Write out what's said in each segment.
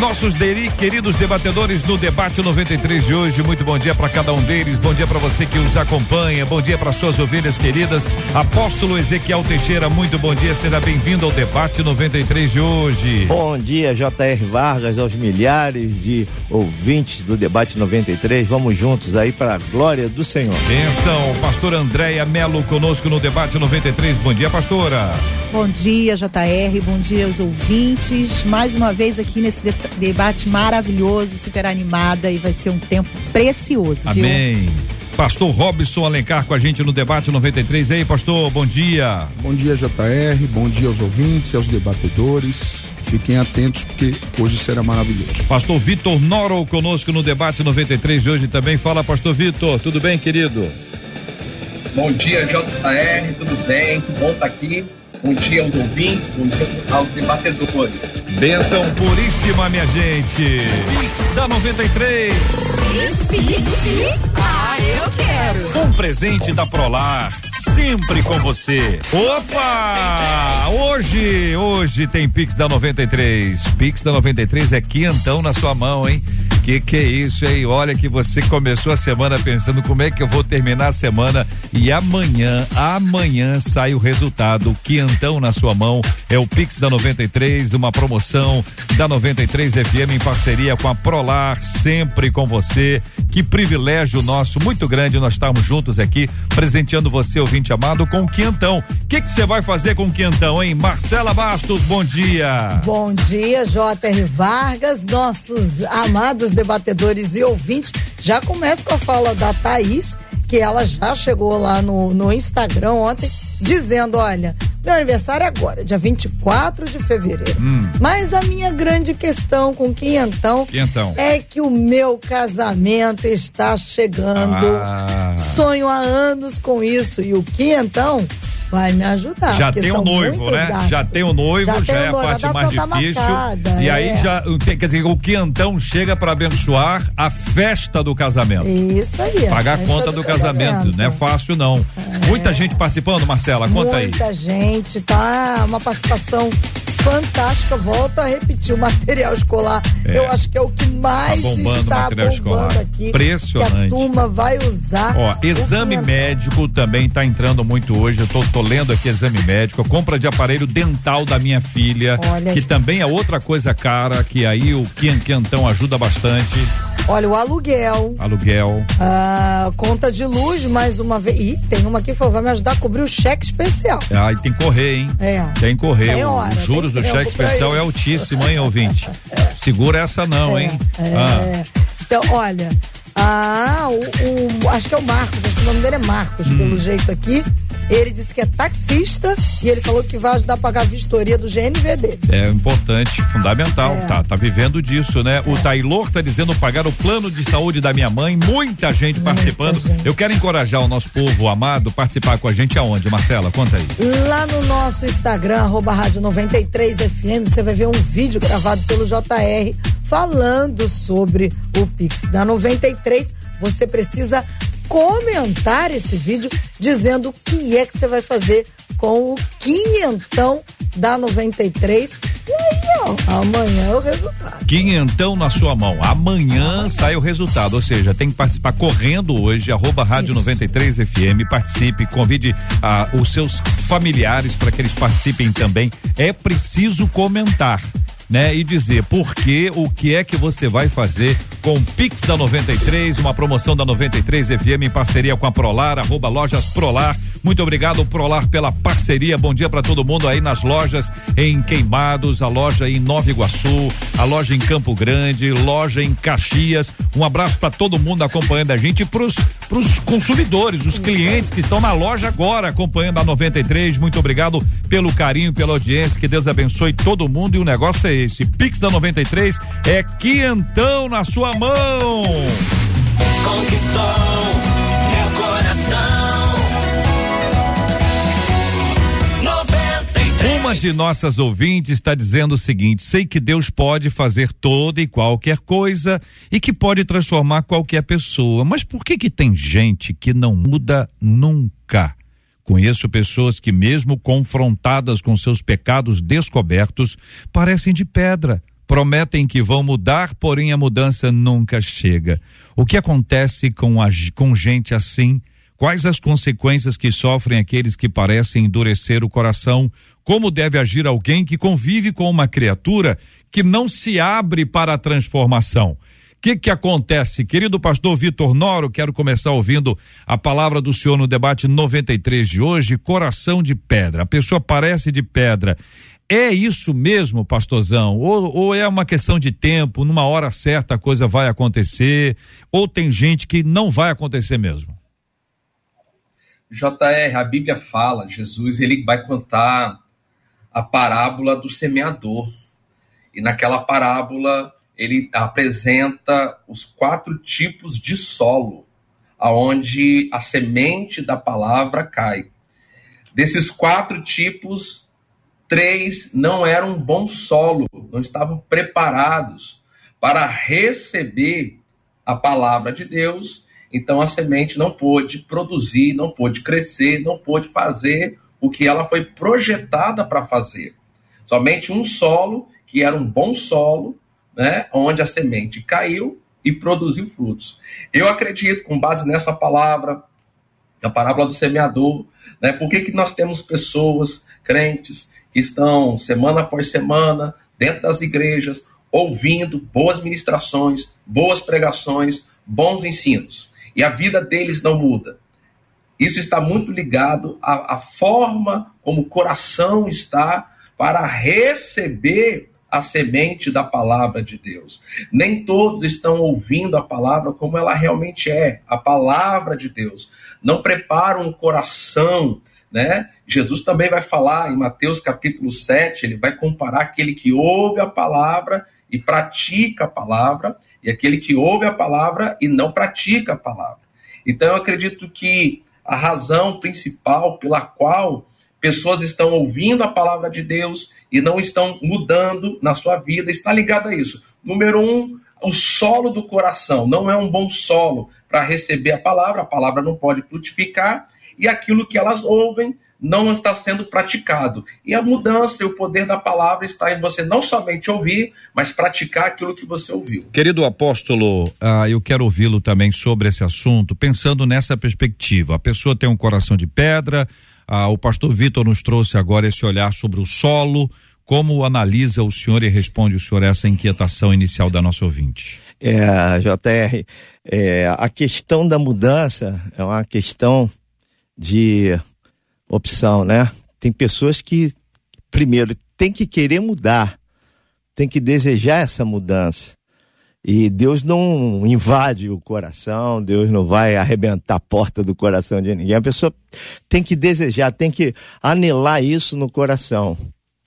nossos deri, queridos debatedores no debate 93 de hoje. Muito bom dia para cada um deles. Bom dia para você que os acompanha. Bom dia para suas ovelhas queridas. Apóstolo Ezequiel Teixeira, muito bom dia. Seja bem-vindo ao debate 93 de hoje. Bom dia, J.R. Vargas, aos milhares de ouvintes do debate 93. Vamos juntos aí para a glória do Senhor. Benção, pastor Andréia Melo conosco no debate 93. Bom dia, pastora. Bom dia, JR. Bom dia aos ouvintes. Mais uma vez aqui nesse debate maravilhoso, super animada e vai ser um tempo precioso. Amém. Viu? Pastor Robson Alencar com a gente no debate 93. Ei, pastor, bom dia. Bom dia, JR. Bom dia aos ouvintes, aos debatedores. Fiquem atentos porque hoje será maravilhoso. Pastor Vitor Noro conosco no debate 93 de hoje também. Fala, pastor Vitor. Tudo bem, querido? Bom dia, JR. Tudo bem? Que bom estar aqui Bom dia aos ouvintes, bom dia aos debatedores. Benção puríssima, minha gente. Pix da 93. Pix, Pix, Pix. Ah, eu quero. Um presente da Prolar sempre com você. Opa! Hoje, hoje tem Pix da 93. Pix da 93 é quentão na sua mão, hein? Que que é isso, hein? Olha que você começou a semana pensando como é que eu vou terminar a semana e amanhã, amanhã sai o resultado. Quentão na sua mão. É o Pix da 93, uma promoção da 93 FM em parceria com a Prolar, sempre com você. Que privilégio nosso, muito grande nós estarmos juntos aqui, presenteando você, ouvinte amado, com o Quentão. O que você vai fazer com o Quentão, hein? Marcela Bastos, bom dia. Bom dia, J.R. Vargas, nossos amados debatedores e ouvintes. Já começo com a fala da Thaís, que ela já chegou lá no, no Instagram ontem, dizendo: olha, meu aniversário é agora, dia 24 de fevereiro. Hum. Mas a minha grande questão com Quinhentão, Quinhentão é que o meu casamento está chegando. Ah. Sonho há anos com isso. E o Quinhentão vai me ajudar. Já tem o noivo, né? Gastos. Já tem o noivo, já, já é a parte mais difícil. Marcada, e é. aí já, quer dizer, o quentão chega para abençoar a festa do casamento. Isso aí. Pagar a conta do, do casamento. casamento. Não é fácil, não. É. Muita gente participando, Marcela, conta Muita aí. Muita gente, tá? Uma participação fantástica. Volto a repetir, o material escolar, é. eu acho que é o que mais tá bombando está material bombando escolar. aqui. Impressionante. Que a turma vai usar. Ó, exame médico também está entrando muito hoje. Eu tô, tô, lendo aqui exame médico, compra de aparelho dental da minha filha, Olha que também é outra coisa cara, que aí o Quianquiantão ajuda bastante. Olha, o aluguel. Aluguel. Ah, conta de luz, mais uma vez. Ih, tem uma aqui que falou, vai me ajudar a cobrir o cheque especial. Ah, e tem que correr, hein? É. Tem que correr. Tem hora, Os juros do cheque especial é altíssimo, hein, ouvinte? Segura essa não, é, hein? É. Ah. Então, olha, ah, o, o, acho que é o Marcos, acho que o nome dele é Marcos, hum. pelo jeito aqui. Ele disse que é taxista e ele falou que vai ajudar a pagar a vistoria do GNVD. É importante, fundamental, é. tá, tá vivendo disso, né? É. O Taylor tá dizendo pagar o plano de saúde da minha mãe, muita gente muita participando. Gente. Eu quero encorajar o nosso povo amado participar com a gente aonde, Marcela? Conta aí. Lá no nosso Instagram, arroba rádio 93 FM, você vai ver um vídeo gravado pelo JR falando sobre o Pix da 93. Você precisa comentar esse vídeo dizendo o que é que você vai fazer com o quinhentão da 93. E aí, ó, amanhã é o resultado. Quinhentão na sua mão. Amanhã, amanhã. sai o resultado. Ou seja, tem que participar correndo hoje, arroba rádio 93 FM. Participe, convide ah, os seus familiares para que eles participem também. É preciso comentar né? E dizer por que, o que é que você vai fazer com o Pix da 93, uma promoção da 93 FM em parceria com a Prolar, arroba lojas Prolar. Muito obrigado, Prolar, pela parceria. Bom dia para todo mundo aí nas lojas em Queimados, a loja em Nova Iguaçu, a loja em Campo Grande, loja em Caxias. Um abraço para todo mundo acompanhando a gente e pros, pros consumidores, os clientes que estão na loja agora acompanhando a 93. Muito obrigado pelo carinho, pela audiência. Que Deus abençoe todo mundo e o negócio é esse. Pix da 93 é quentão na sua mão. Conquistou Uma de nossas ouvintes está dizendo o seguinte: sei que Deus pode fazer toda e qualquer coisa e que pode transformar qualquer pessoa, mas por que que tem gente que não muda nunca? Conheço pessoas que, mesmo confrontadas com seus pecados descobertos, parecem de pedra. Prometem que vão mudar, porém a mudança nunca chega. O que acontece com, a, com gente assim? Quais as consequências que sofrem aqueles que parecem endurecer o coração? Como deve agir alguém que convive com uma criatura que não se abre para a transformação? O que que acontece? Querido pastor Vitor Noro, quero começar ouvindo a palavra do senhor no debate 93 de hoje, coração de pedra. A pessoa parece de pedra. É isso mesmo, pastorzão? Ou, ou é uma questão de tempo, numa hora certa a coisa vai acontecer? Ou tem gente que não vai acontecer mesmo? JR, a Bíblia fala, Jesus ele vai contar a parábola do semeador. E naquela parábola ele apresenta os quatro tipos de solo aonde a semente da palavra cai. Desses quatro tipos, três não eram bom solo, não estavam preparados para receber a palavra de Deus. Então a semente não pôde produzir, não pôde crescer, não pôde fazer o que ela foi projetada para fazer. Somente um solo, que era um bom solo, né, onde a semente caiu e produziu frutos. Eu acredito, com base nessa palavra, da parábola do semeador, né, por que, que nós temos pessoas, crentes, que estão semana após semana dentro das igrejas, ouvindo boas ministrações, boas pregações, bons ensinos, e a vida deles não muda. Isso está muito ligado à, à forma como o coração está para receber a semente da palavra de Deus. Nem todos estão ouvindo a palavra como ela realmente é, a palavra de Deus. Não preparam o coração, né? Jesus também vai falar em Mateus capítulo 7, ele vai comparar aquele que ouve a palavra e pratica a palavra e aquele que ouve a palavra e não pratica a palavra. Então eu acredito que a razão principal pela qual pessoas estão ouvindo a palavra de Deus e não estão mudando na sua vida, está ligado a isso. Número um, o solo do coração não é um bom solo para receber a palavra, a palavra não pode frutificar, e aquilo que elas ouvem não está sendo praticado. E a mudança e o poder da palavra está em você não somente ouvir, mas praticar aquilo que você ouviu. Querido apóstolo, ah, eu quero ouvi-lo também sobre esse assunto, pensando nessa perspectiva. A pessoa tem um coração de pedra, ah, o pastor Vitor nos trouxe agora esse olhar sobre o solo. Como analisa o senhor e responde o senhor essa inquietação inicial da nossa ouvinte? É, JR, é, a questão da mudança é uma questão de opção, né? Tem pessoas que, primeiro, tem que querer mudar, tem que desejar essa mudança. E Deus não invade o coração, Deus não vai arrebentar a porta do coração de ninguém. A pessoa tem que desejar, tem que anelar isso no coração.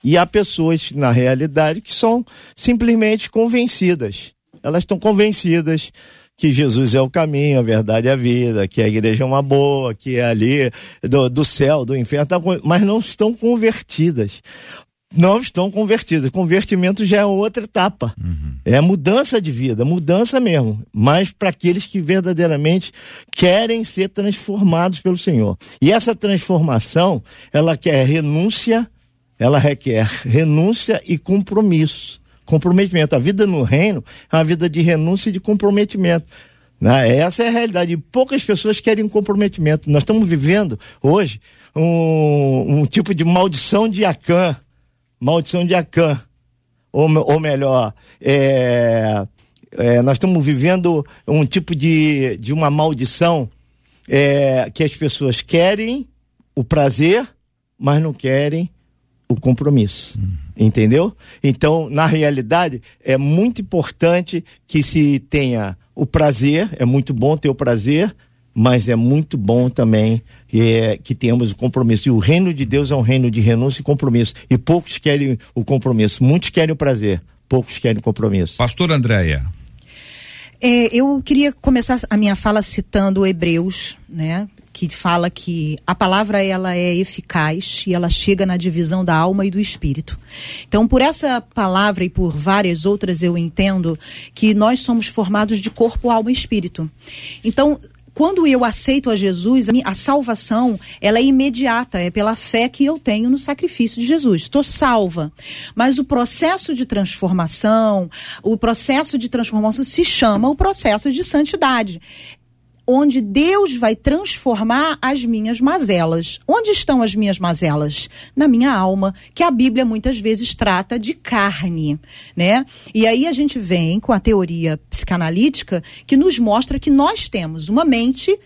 E há pessoas, na realidade, que são simplesmente convencidas. Elas estão convencidas que Jesus é o caminho, a verdade e a vida, que a igreja é uma boa, que é ali do, do céu, do inferno, tá mas não estão convertidas não estão convertidas. Convertimento já é outra etapa. Uhum. É mudança de vida, mudança mesmo. Mas para aqueles que verdadeiramente querem ser transformados pelo Senhor. E essa transformação, ela quer renúncia, ela requer renúncia e compromisso. Comprometimento. A vida no reino é uma vida de renúncia e de comprometimento. Né? Essa é a realidade. E poucas pessoas querem comprometimento. Nós estamos vivendo hoje um, um tipo de maldição de Acã maldição de Acã. Ou, ou melhor, é, é, nós estamos vivendo um tipo de, de uma maldição é, que as pessoas querem o prazer, mas não querem o compromisso. Entendeu? Então, na realidade, é muito importante que se tenha o prazer, é muito bom ter o prazer, mas é muito bom também é, que tenhamos o compromisso. E o reino de Deus é um reino de renúncia e compromisso. E poucos querem o compromisso, muitos querem o prazer, poucos querem o compromisso. Pastor Andréia. É, eu queria começar a minha fala citando Hebreus, né? Que fala que a palavra ela é eficaz e ela chega na divisão da alma e do espírito. Então, por essa palavra e por várias outras, eu entendo que nós somos formados de corpo, alma e espírito. Então, quando eu aceito a Jesus, a, minha, a, salvação, ela é imediata, é pela fé que eu tenho no sacrifício de Jesus. Estou salva. Mas o processo de transformação, o processo de transformação se chama o processo de santidade onde Deus vai transformar as minhas mazelas. Onde estão as minhas mazelas? Na minha alma, que a Bíblia muitas vezes trata de carne, né? E aí a gente vem com a teoria psicanalítica que nos mostra que nós temos uma mente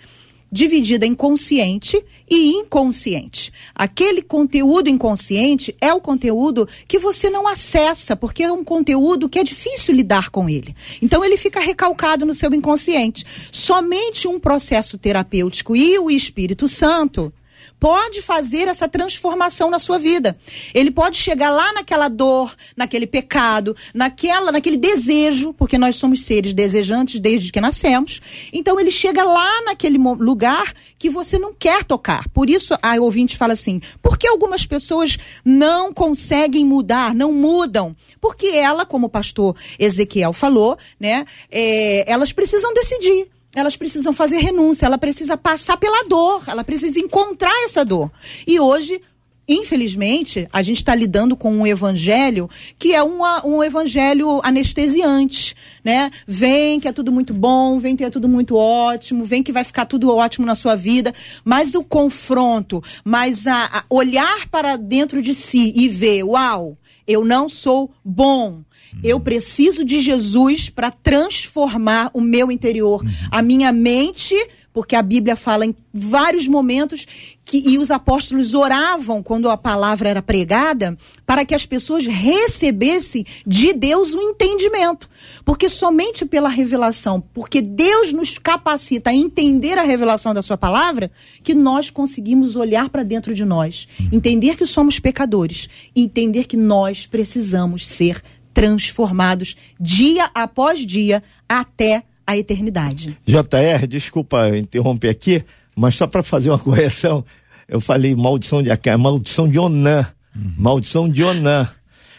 dividida em consciente e inconsciente. Aquele conteúdo inconsciente é o conteúdo que você não acessa, porque é um conteúdo que é difícil lidar com ele. Então ele fica recalcado no seu inconsciente. Somente um processo terapêutico e o Espírito Santo pode fazer essa transformação na sua vida. Ele pode chegar lá naquela dor, naquele pecado, naquela, naquele desejo, porque nós somos seres desejantes desde que nascemos. Então ele chega lá naquele lugar que você não quer tocar. Por isso a ouvinte fala assim: por que algumas pessoas não conseguem mudar, não mudam? Porque ela, como o pastor Ezequiel falou, né, é, elas precisam decidir elas precisam fazer renúncia, ela precisa passar pela dor, ela precisa encontrar essa dor. E hoje, infelizmente, a gente está lidando com um evangelho que é uma, um evangelho anestesiante, né? Vem que é tudo muito bom, vem que é tudo muito ótimo, vem que vai ficar tudo ótimo na sua vida, mas o confronto, mas a, a olhar para dentro de si e ver, uau, eu não sou bom, eu preciso de Jesus para transformar o meu interior, a minha mente, porque a Bíblia fala em vários momentos que e os apóstolos oravam quando a palavra era pregada para que as pessoas recebessem de Deus o entendimento. Porque somente pela revelação, porque Deus nos capacita a entender a revelação da sua palavra, que nós conseguimos olhar para dentro de nós, entender que somos pecadores, entender que nós precisamos ser transformados dia após dia até a eternidade. JR, desculpa interromper aqui, mas só para fazer uma correção, eu falei maldição de maldição de Onã. Uhum. Maldição de Onã.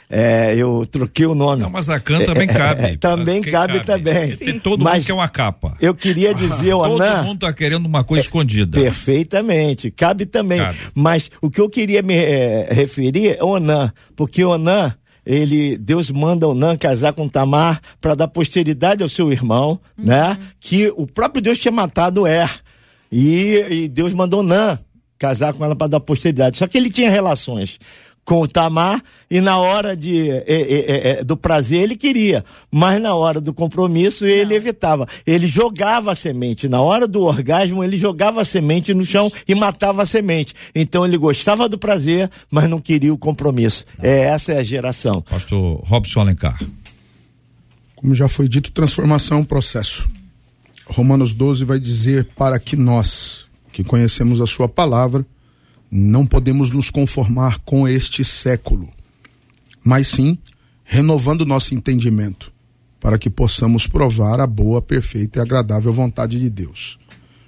É, eu troquei o nome. Não, mas a can também é, cabe. É, também cabe, cabe, também. Tem todo mas mundo quer uma capa. Eu queria dizer, o Todo mundo tá querendo uma coisa é, escondida. Perfeitamente, cabe também. Cabe. Mas o que eu queria me é, referir é Onã, porque Onã ele Deus manda Onã casar com Tamar para dar posteridade ao seu irmão, uhum. né? Que o próprio Deus tinha matado Er. E, e Deus mandou Onã casar com ela para dar posteridade. Só que ele tinha relações com o Tamar e na hora de, é, é, é, do prazer ele queria, mas na hora do compromisso ele Não. evitava. Ele jogava a semente. Na hora do orgasmo ele jogava a semente no chão e matava a semente. Então ele gostava do prazer, mas não queria o compromisso. É, essa é a geração. Pastor Robson Alencar. Como já foi dito, transformação é um processo. Romanos 12 vai dizer para que nós, que conhecemos a sua palavra, não podemos nos conformar com este século, mas sim renovando nosso entendimento, para que possamos provar a boa, perfeita e agradável vontade de Deus.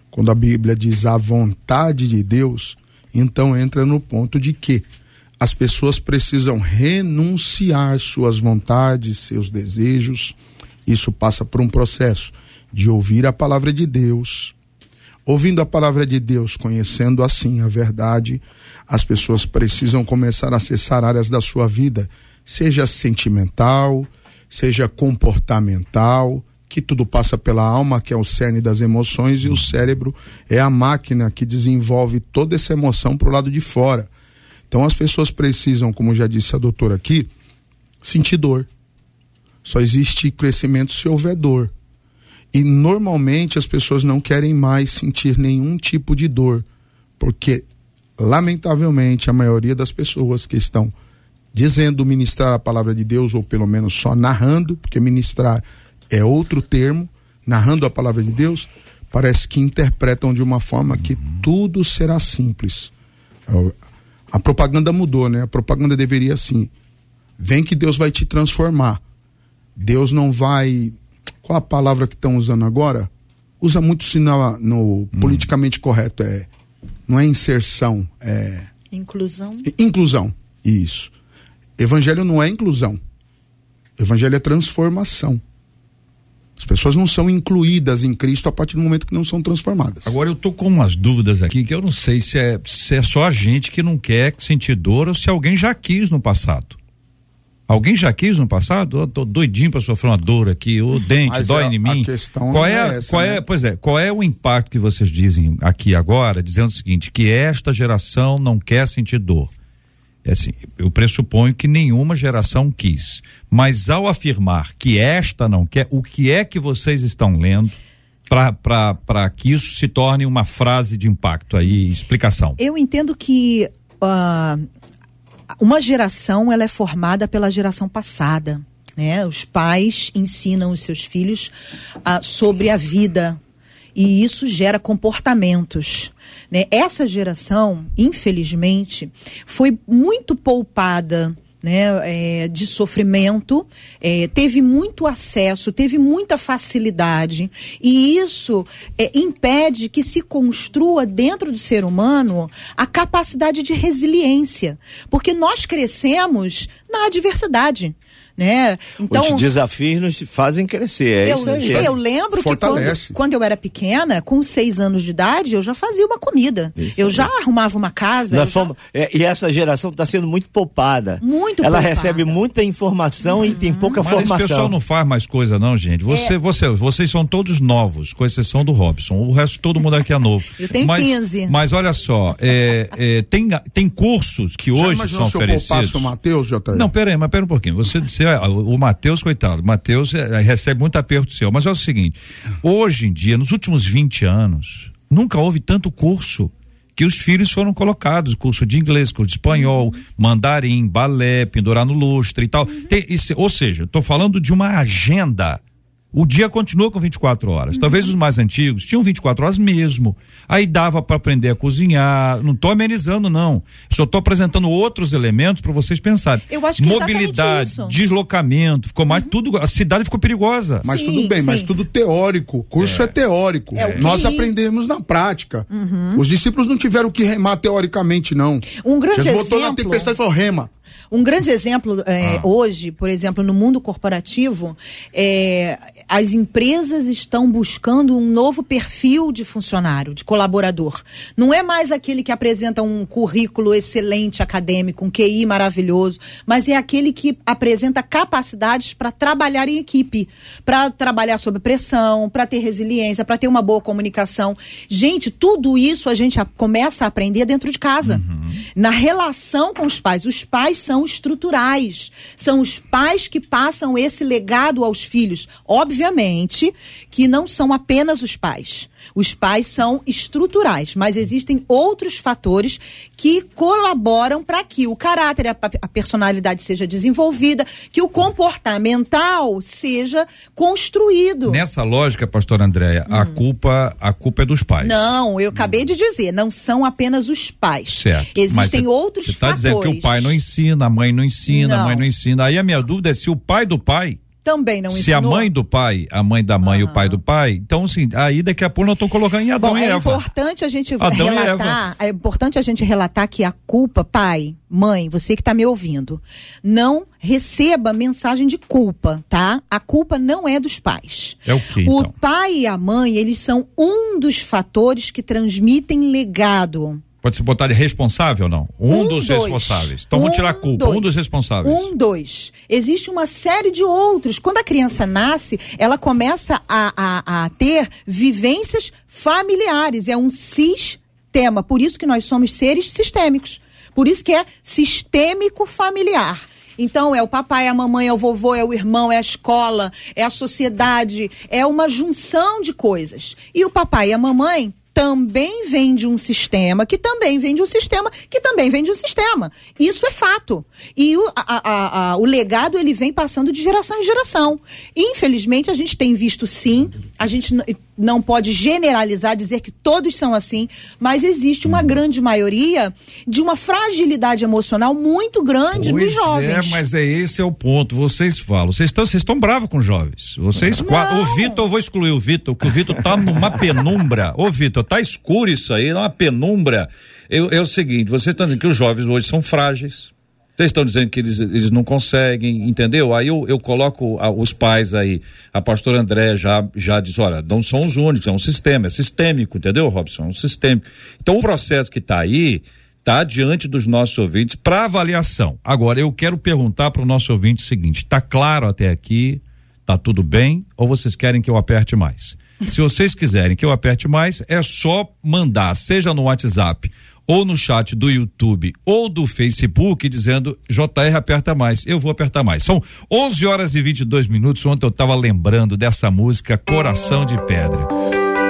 Quando a Bíblia diz a vontade de Deus, então entra no ponto de que as pessoas precisam renunciar suas vontades, seus desejos. Isso passa por um processo de ouvir a palavra de Deus, Ouvindo a palavra de Deus, conhecendo assim a verdade, as pessoas precisam começar a acessar áreas da sua vida, seja sentimental, seja comportamental, que tudo passa pela alma, que é o cerne das emoções, e o cérebro é a máquina que desenvolve toda essa emoção para o lado de fora. Então as pessoas precisam, como já disse a doutora aqui, sentir dor. Só existe crescimento se houver dor. E normalmente as pessoas não querem mais sentir nenhum tipo de dor, porque lamentavelmente, a maioria das pessoas que estão dizendo ministrar a palavra de Deus, ou pelo menos só narrando, porque ministrar é outro termo, narrando a palavra de Deus, parece que interpretam de uma forma que tudo será simples. A propaganda mudou, né? A propaganda deveria assim: vem que Deus vai te transformar. Deus não vai. Qual a palavra que estão usando agora? Usa muito sinal no politicamente correto. É, não é inserção, é Inclusão. inclusão. Isso. Evangelho não é inclusão. Evangelho é transformação. As pessoas não são incluídas em Cristo a partir do momento que não são transformadas. Agora eu tô com umas dúvidas aqui que eu não sei se é, se é só a gente que não quer sentir dor ou se alguém já quis no passado. Alguém já quis no passado? Eu tô doidinho pra sofrer uma dor aqui, o dente Mas dói a- em mim. a questão qual é, é essa, qual né? é, pois é, qual é o impacto que vocês dizem aqui agora, dizendo o seguinte, que esta geração não quer sentir dor? É assim, eu pressuponho que nenhuma geração quis. Mas ao afirmar que esta não quer, o que é que vocês estão lendo para que isso se torne uma frase de impacto aí, explicação? Eu entendo que ah, uma geração ela é formada pela geração passada. Né? Os pais ensinam os seus filhos ah, sobre a vida e isso gera comportamentos. Né? Essa geração, infelizmente, foi muito poupada né, é, de sofrimento, é, teve muito acesso, teve muita facilidade, e isso é, impede que se construa dentro do ser humano a capacidade de resiliência, porque nós crescemos na adversidade. Né? Então, Os desafios nos fazem crescer. É eu, isso aí. eu lembro que quando, Fortalece. quando eu era pequena, com seis anos de idade, eu já fazia uma comida. Isso eu aí. já arrumava uma casa. Nós eu já- fomos- é, e essa geração está sendo muito poupada. Muito Ela poupada. recebe muita informação e tem pouca Mas esse formação. pessoal não faz mais coisa não, gente. Você, você, vocês são todos novos, com exceção do Robson. O resto todo mundo aqui é novo. Eu tenho mas, 15. Mas olha só, é, é, tem, tem cursos que Já hoje imaginou são se eu poupasse oferecidos. o Mateus? Não, pera aí, mas pera um pouquinho. Você, você o Matheus, coitado, Matheus é, recebe muito aperto seu. Mas é o seguinte: hoje em dia, nos últimos 20 anos, nunca houve tanto curso que os filhos foram colocados, curso de inglês, curso de espanhol, mandarim, balé, pendurar no lustre e tal. Tem, isso- ou seja, estou falando de uma agenda. O dia continua com 24 horas. Talvez os mais antigos tinham 24 horas mesmo. Aí dava para aprender a cozinhar. Não estou amenizando, não. Só estou apresentando outros elementos para vocês pensarem. Eu acho que é Mobilidade, isso. deslocamento, ficou mais tudo. A cidade ficou perigosa. Mas Sim, tudo bem, mas sim. tudo teórico. O curso é, teórico. É, Nós aprendemos na prática. Os discípulos não tiveram que remar teoricamente, não. Um grande Jesus botou na exemplo- tempestade e falou: rema. Um grande exemplo é, hoje, por exemplo, no mundo corporativo, é, as empresas estão buscando um novo perfil de funcionário, de colaborador. Não é mais aquele que apresenta um currículo excelente acadêmico, um QI maravilhoso, mas é aquele que apresenta capacidades para trabalhar em equipe, para trabalhar sob pressão, para ter resiliência, para ter uma boa comunicação. Gente, tudo isso a gente começa a aprender dentro de casa. Na relação com os pais. Os pais são estruturais. São os pais que passam esse legado aos filhos. Obviamente que não são apenas os pais. Os pais são estruturais, mas existem outros fatores que colaboram para que o caráter, a, a personalidade seja desenvolvida, que o comportamental seja construído. Nessa lógica, pastor Andréia, a culpa, a culpa é dos pais. Não, eu acabei de dizer, não são apenas os pais. Certo. Existem outros Você está fatores. dizendo que o pai não ensina, a mãe não ensina, a Não. mãe não ensina. Aí a minha dúvida é se o pai do pai, Também não se a ensinou. mãe do pai, a mãe da mãe e o pai do pai, então assim, aí daqui a pouco nós estamos colocando em Adão Bom, e é Eva. importante a gente Adão relatar, é importante a gente relatar que a culpa, pai, mãe, você que está me ouvindo, não receba mensagem de culpa, tá? A culpa não é dos pais. É o quê, O então? pai e a mãe, eles são um dos fatores que transmitem legado. Pode se botar de responsável ou não? Um, Um, dos dois. responsáveis. Então vamos Um, tirar a culpa, dois. um dos responsáveis. Um, dois. Existe uma série de outros. Quando a criança nasce, ela começa a, a, a ter vivências familiares. É um sistema. Por isso que nós somos seres sistêmicos. Por isso que é sistêmico familiar. Então é o papai, a mamãe, é o vovô, é o irmão, é a escola, é a sociedade, é uma junção de coisas. E o papai e a mamãe também vem de um sistema, que também vem de um sistema, que também vem de um sistema. Isso é fato. E o, a- a- a- o legado ele vem passando de geração em geração. Infelizmente, a gente tem visto sim, a gente não pode generalizar, dizer que todos são assim, mas existe uma grande maioria de uma fragilidade emocional muito grande Pois nos jovens. É, mas é esse é o ponto. Vocês falam, vocês estão, vocês estão bravos com os jovens. Vocês quatro. O Vitor, eu vou excluir o Vitor, que o Vitor tá numa penumbra. Ô, Vitor, tá escuro isso aí, uma penumbra. Eu- é o seguinte, vocês estão dizendo que os jovens hoje são frágeis. Vocês estão dizendo que eles, eles não conseguem, entendeu? Aí eu, eu coloco a- os pais aí. A pastora André já, já diz: olha, não são os únicos, é um sistema, é sistêmico, entendeu, Robson? É um sistêmico. Então o processo que está aí está diante dos nossos ouvintes para avaliação. Agora, eu quero perguntar para o nosso ouvinte o seguinte: está claro até aqui? Tá tudo bem? Ou vocês querem que eu aperte mais? Se vocês quiserem que eu aperte mais, é só mandar, seja no WhatsApp ou no chat do YouTube ou do Facebook, dizendo JR aperta mais. Eu vou apertar mais. São 11 horas e 22 minutos. Ontem eu estava lembrando dessa música Coração de Pedra.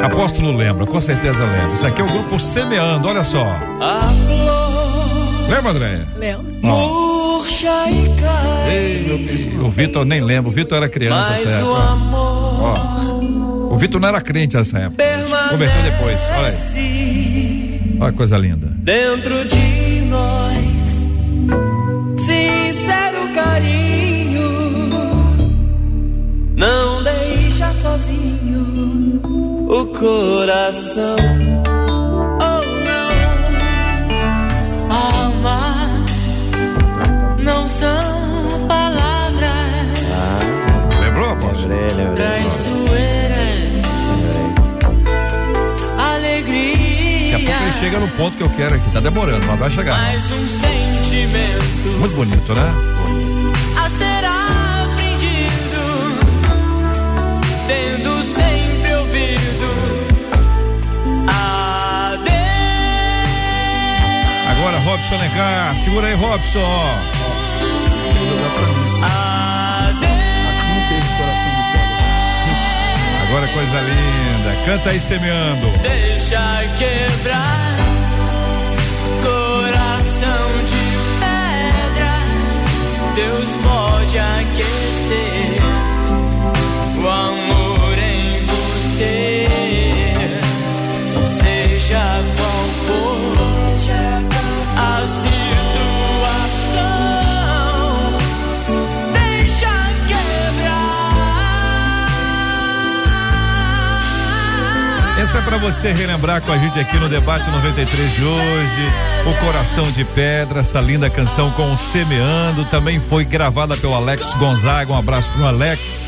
Apóstolo lembra, com certeza lembra. Isso aqui é o grupo Semeando, olha só. Lembra, André? Lembro. Murcha e cai. O Vitor nem lembra, o Vitor era criança nessa o época. amor Ó, o Vitor não era crente nessa época. Converteu depois. Olha aí. Olha que coisa linda. dentro de nós. Sincero carinho, não deixa sozinho o coração. Oh não, amar não são palavras Lembrou, apóstolo? traiçoeiras. Chega no ponto que eu quero aqui. Tá demorando, mas vai chegar. Mais um sentimento Muito bonito, né? a ser aprendido, tendo sempre ouvido. Adeus. Agora, Robson Lencar. Segura aí, Robson. Adeus. Agora coisa linda. Canta aí semeando. Deixa quebrar você relembrar com a gente aqui no debate 93 de hoje. O Coração de Pedra, essa linda canção com o Semeando, também foi gravada pelo Alex Gonzaga. Um abraço pro Alex.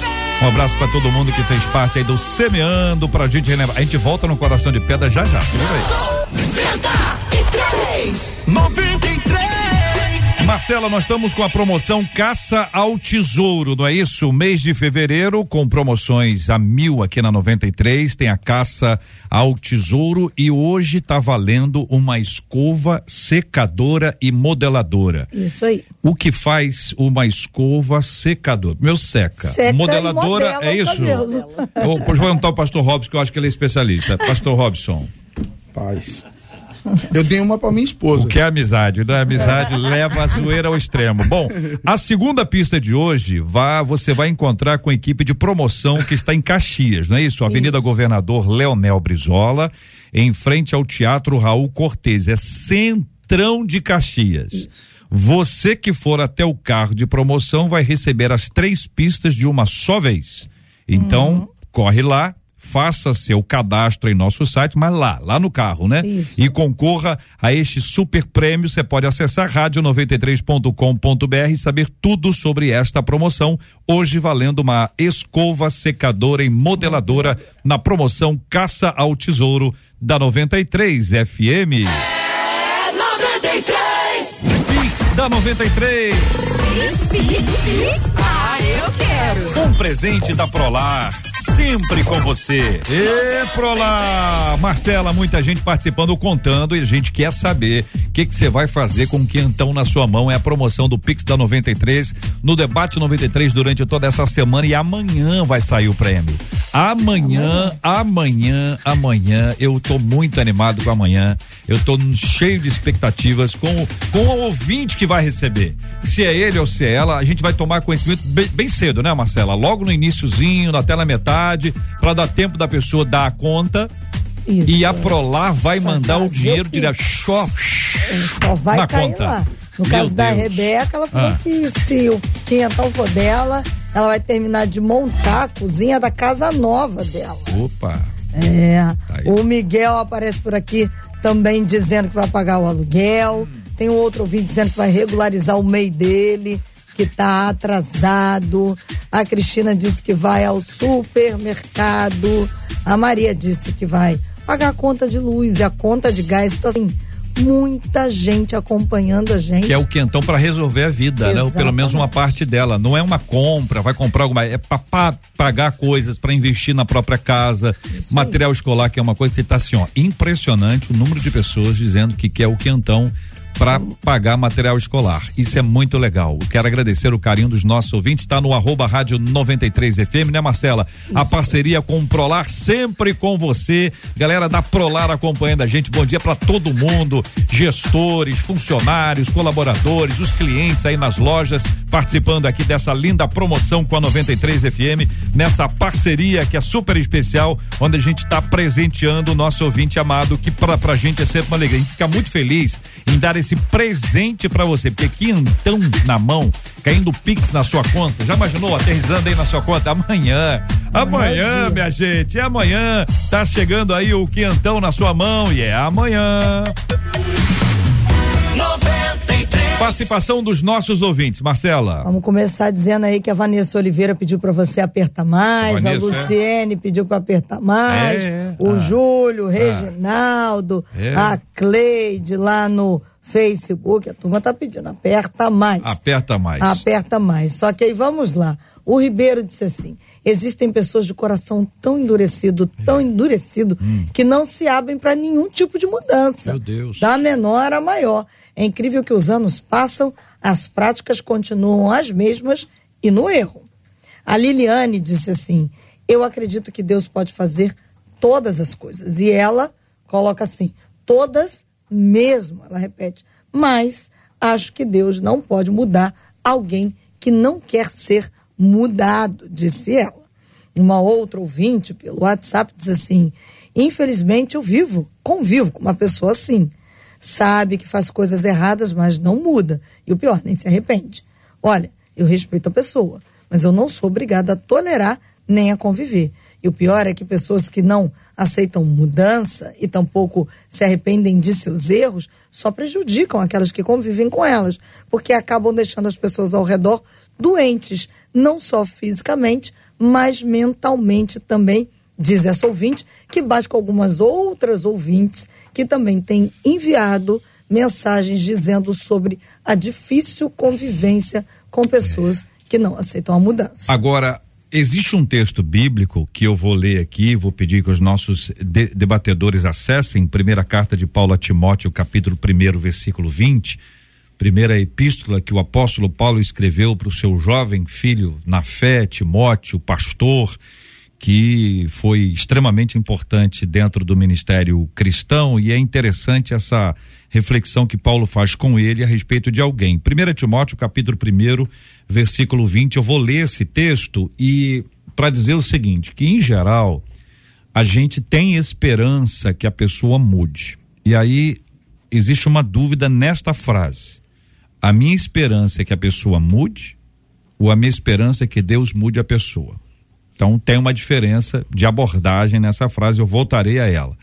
Um abraço pra todo mundo que fez parte aí do Semeando pra gente relembrar. A gente volta no Coração de Pedra já já. Segura aí. 93. Marcela, nós estamos com a promoção Caça ao Tesouro, não é isso? Mês de fevereiro, com promoções a mil aqui na 93, tem a Caça ao Tesouro e hoje tá valendo uma escova secadora e modeladora. Isso aí. O que faz uma escova secadora? Meu seca. Seca modeladora modela é isso? Vou vou perguntar ao pastor Robson, que eu acho que ele é especialista. Pastor Robson. Paz. Eu dei uma pra minha esposa. O que é amizade? Não é amizade, leva a zoeira ao extremo. Bom, a segunda pista de hoje, vá, você vai encontrar com a equipe de promoção que está em Caxias, não é isso? Avenida Governador Leonel Brizola, em frente ao Teatro Raul Cortez. É centrão de Caxias. Você que for até o carro de promoção vai receber as três pistas de uma só vez. Então, corre lá, faça seu cadastro em nosso site, mas lá, lá no carro, né? Isso. E concorra a este super prêmio. Você pode acessar radio93.com.br e saber tudo sobre esta promoção. Hoje valendo uma escova secadora e modeladora na promoção Caça ao Tesouro da 93 FM. É 93. Pix da 93. Pix, pix, pix. Ah, eu quero. Um presente da Prolar. Sempre com você. E pro lá, Marcela, muita gente participando, contando e a gente quer saber que que você vai fazer com o quentão na sua mão. É a promoção do Pix da 93 no debate 93 durante toda essa semana e amanhã vai sair o prêmio. Amanhã, amanhã, amanhã, eu tô muito animado com amanhã. Eu tô cheio de expectativas com com o ouvinte que vai receber. Se é ele ou se é ela, a gente vai tomar conhecimento bem, bem cedo, né, Marcela? Logo no iníciozinho, até na metade, para dar tempo da pessoa dar a conta. Isso. E a Prolar vai mandar o dinheiro direto. Só, Só vai na cair conta. lá. No Meu caso da Deus. Rebeca, ela falou Ah. que se o quinhentão for dela, ela vai terminar de montar a cozinha da casa nova dela. Opa. É. Tá. O Miguel aparece por aqui também dizendo que vai pagar o aluguel. Tem um outro ouvinte dizendo que vai regularizar o MEI dele, que tá atrasado. A Cristina disse que vai ao supermercado. A Maria disse que vai pagar a conta de luz e a conta de gás. Então, assim, muita gente acompanhando a gente. Que é o quentão para resolver a vida, né? Ou pelo menos uma Exatamente. parte dela. Não é uma compra, vai comprar alguma. É para pagar coisas, para investir na própria casa, material escolar, que é uma coisa que tá assim, ó, impressionante o número de pessoas dizendo que quer o quentão para pagar material escolar. Isso é muito legal. Quero agradecer o carinho dos nossos ouvintes. Está no arroba rádio 93 FM, né, Marcela? A parceria com o Prolar sempre com você. Galera da Prolar acompanhando a gente. Bom dia para todo mundo, gestores, funcionários, colaboradores, os clientes aí nas lojas participando aqui dessa linda promoção com a 93 FM, nessa parceria que é super especial, onde a gente está presenteando o nosso ouvinte amado, que pra, pra gente é sempre uma alegria. A gente fica muito feliz em dar esse presente pra você, porque quentão na mão, caindo pix na sua conta. Já imaginou aterrizando aí na sua conta amanhã? Amanhã, minha gente, é amanhã. Tá chegando aí o quentão na sua mão e é amanhã. 93. Participação dos nossos ouvintes, Marcela. Vamos começar dizendo aí que a Vanessa Oliveira pediu pra você apertar mais, Vanessa, a Luciene pediu pra apertar mais, É, o ah. Júlio, o Reginaldo, É. a Cleide lá no Facebook, a turma tá pedindo, aperta mais. Aperta mais. Aperta mais. Só que aí vamos lá. O Ribeiro disse assim: existem pessoas de coração tão endurecido, tão endurecido, que não se abrem para nenhum tipo de mudança. Hum. Meu Deus. Da menor a maior. É incrível que os anos passam, as práticas continuam as mesmas e no erro. A Liliane disse assim: Eu acredito que Deus pode fazer todas as coisas. E ela coloca assim: todas mesmo, ela repete. Mas acho que Deus não pode mudar alguém que não quer ser mudado, disse ela. Uma outra ouvinte pelo WhatsApp diz assim: Infelizmente eu vivo, convivo com uma pessoa assim. Sabe que faz coisas erradas, mas não muda. E o pior, nem se arrepende. Olha, eu respeito a pessoa, mas eu não sou obrigada a tolerar nem a conviver. E o pior é que pessoas que não aceitam mudança e tampouco se arrependem de seus erros só prejudicam aquelas que convivem com elas, porque acabam deixando as pessoas ao redor doentes, não só fisicamente, mas mentalmente também, diz essa ouvinte, que bate com algumas outras ouvintes que também têm enviado mensagens dizendo sobre a difícil convivência com pessoas que não aceitam a mudança. Agora, existe um texto bíblico que eu vou ler aqui, vou pedir que os nossos de- debatedores acessem, primeira carta de Paulo a Timóteo, capítulo 1, versículo 20, primeira epístola que o apóstolo Paulo escreveu para o seu jovem filho na fé, Timóteo, pastor, que foi extremamente importante dentro do ministério cristão e é interessante essa reflexão que Paulo faz com ele a respeito de alguém. 1 Timóteo, capítulo 1, versículo 20, eu vou ler esse texto e para dizer o seguinte, que em geral a gente tem esperança que a pessoa mude. E aí existe uma dúvida nesta frase. A minha esperança é que a pessoa mude ou a minha esperança é que Deus mude a pessoa? Então tem uma diferença de abordagem nessa frase, eu voltarei a ela.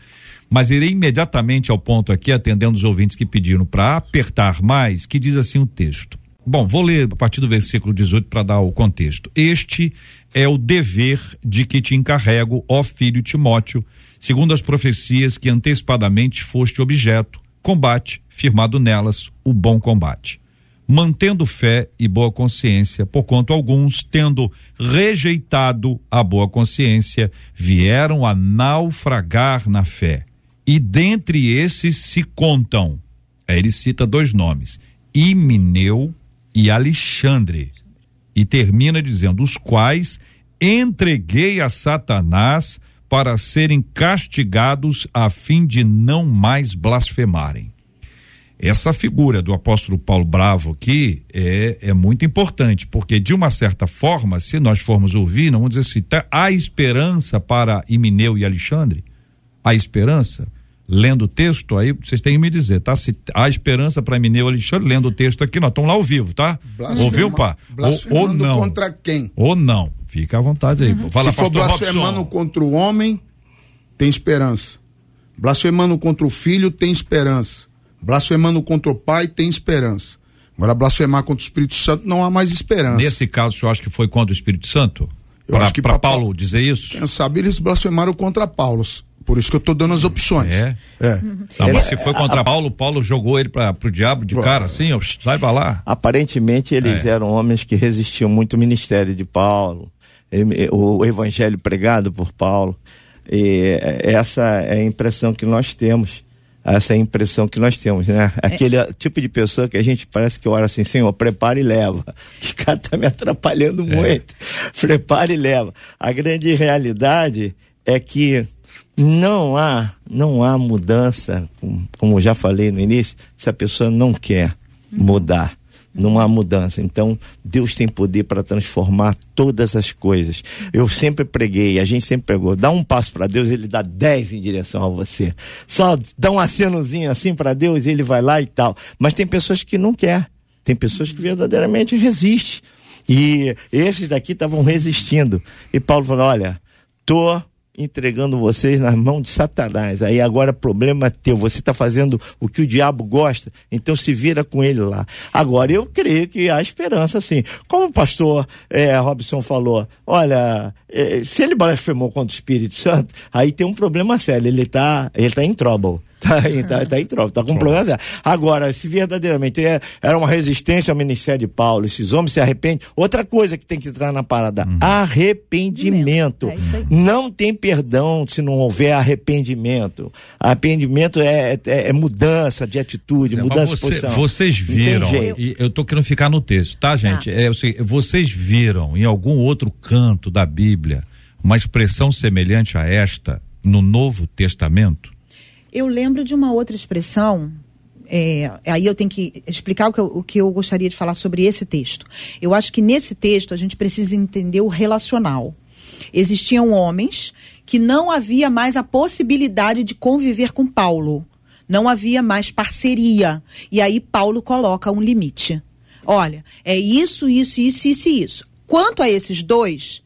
Mas irei imediatamente ao ponto aqui, atendendo os ouvintes que pediram para apertar mais, que diz assim o texto. Bom, vou ler a partir do versículo 18 para dar o contexto. Este é o dever de que te encarrego, ó filho Timóteo, segundo as profecias que antecipadamente foste objeto, combate, firmado nelas, o bom combate. Mantendo fé e boa consciência, porquanto alguns, tendo rejeitado a boa consciência, vieram a naufragar na fé. E dentre esses se contam, aí ele cita dois nomes, Imineu e Alexandre. E termina dizendo: os quais entreguei a Satanás para serem castigados a fim de não mais blasfemarem. Essa figura do apóstolo Paulo Bravo aqui é, é muito importante, porque de uma certa forma, se nós formos ouvir, não vamos dizer assim, tá, há esperança para Imineu e Alexandre? Há esperança? Lendo o texto, aí vocês têm que me dizer, tá? Se há esperança para Imineu e Alexandre, lendo o texto aqui, nós estamos lá ao vivo, tá? Blasfema- Ouviu, pá? Ou, ou não. contra quem? Ou não. Fica à vontade aí. Fala, Se for blasfemando Robson. contra o homem, tem esperança. Blasfemando contra o filho, tem esperança. Blasfemando contra o pai, tem esperança. Agora, blasfemar contra o Espírito Santo, não há mais esperança. Nesse caso, o senhor acha que foi contra o Espírito Santo? Eu Pra- acho que pra Paulo Paulo- dizer isso? Quem sabe eles blasfemaram contra Paulo. Por isso que eu estou dando as opções. É? É. Não, mas se foi contra Paulo, Paulo jogou ele para pro diabo de cara assim, ó, sai pra lá. Aparentemente eles É. eram homens que resistiam muito ao ministério de Paulo, o evangelho pregado por Paulo. E essa é a impressão que nós temos. Essa é a impressão que nós temos, né? Aquele tipo de pessoa que a gente parece que ora assim, Senhor, prepara e leva. Que cara tá me atrapalhando muito. Prepara e leva. A grande realidade é que não há, não há mudança, como- como eu já falei no início, se a pessoa não quer mudar. Não há mudança. Então, Deus tem poder para transformar todas as coisas. Eu sempre preguei, a gente sempre pregou. Dá um passo para Deus, ele dá dez em direção a você. Só dá um acenozinho assim para Deus, ele vai lá e tal. Mas tem pessoas que não quer. Tem pessoas que verdadeiramente resistem. E esses daqui estavam resistindo. E Paulo falou: olha, tô entregando vocês nas mãos de Satanás. Aí agora problema é teu. Você está fazendo o que o diabo gosta, então se vira com ele lá. Agora eu creio que há esperança, sim. Como o pastor eh, Robson falou, olha, eh, se ele blasfemou contra o Espírito Santo, aí tem um problema sério. Ele está ele tá em trouble. Tá, em- tá, tá em trouble, tá com problema sério. Agora, se verdadeiramente é- era uma resistência ao ministério de Paulo, esses homens se arrependem. Outra coisa que tem que entrar na parada: arrependimento. É. Não tem perdão se não houver arrependimento. Arrependimento é, é- é mudança de atitude, Mas mudança você- de posição. vocês viram, e eu tô querendo ficar no texto, tá, gente? É, eu sei, vocês viram em algum outro canto da Bíblia uma expressão semelhante a esta no Novo Testamento? Eu lembro de uma outra expressão. é, aí eu tenho que explicar o que, eu, o que eu gostaria de falar sobre esse texto. Eu acho que nesse texto a gente precisa entender o relacional. Existiam homens que não havia mais a possibilidade de conviver com Paulo. Não havia mais parceria. E aí Paulo coloca um limite. Olha, é isso, isso, isso, isso e isso. Quanto a esses dois,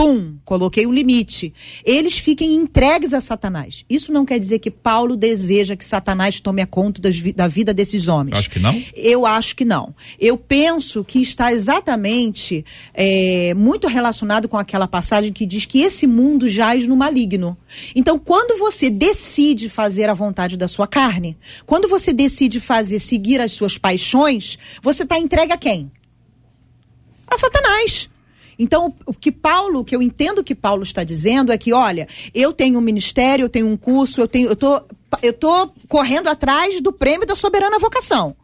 pum, coloquei o limite. Eles fiquem entregues a Satanás. Isso não quer dizer que Paulo deseja que Satanás tome a conta das da vida desses homens. Acho que não. Eu acho que não. Eu penso que está exatamente é, muito relacionado com aquela passagem que diz que esse mundo jaz no maligno. Então, quando você decide fazer a vontade da sua carne, quando você decide fazer seguir as suas paixões, você está entregue a quem? a Satanás. Então, o que Paulo, o que eu entendo que Paulo está dizendo é que, olha, eu tenho um ministério, eu tenho um curso, eu tenho, eu tô, eu tô correndo atrás do prêmio da soberana vocação.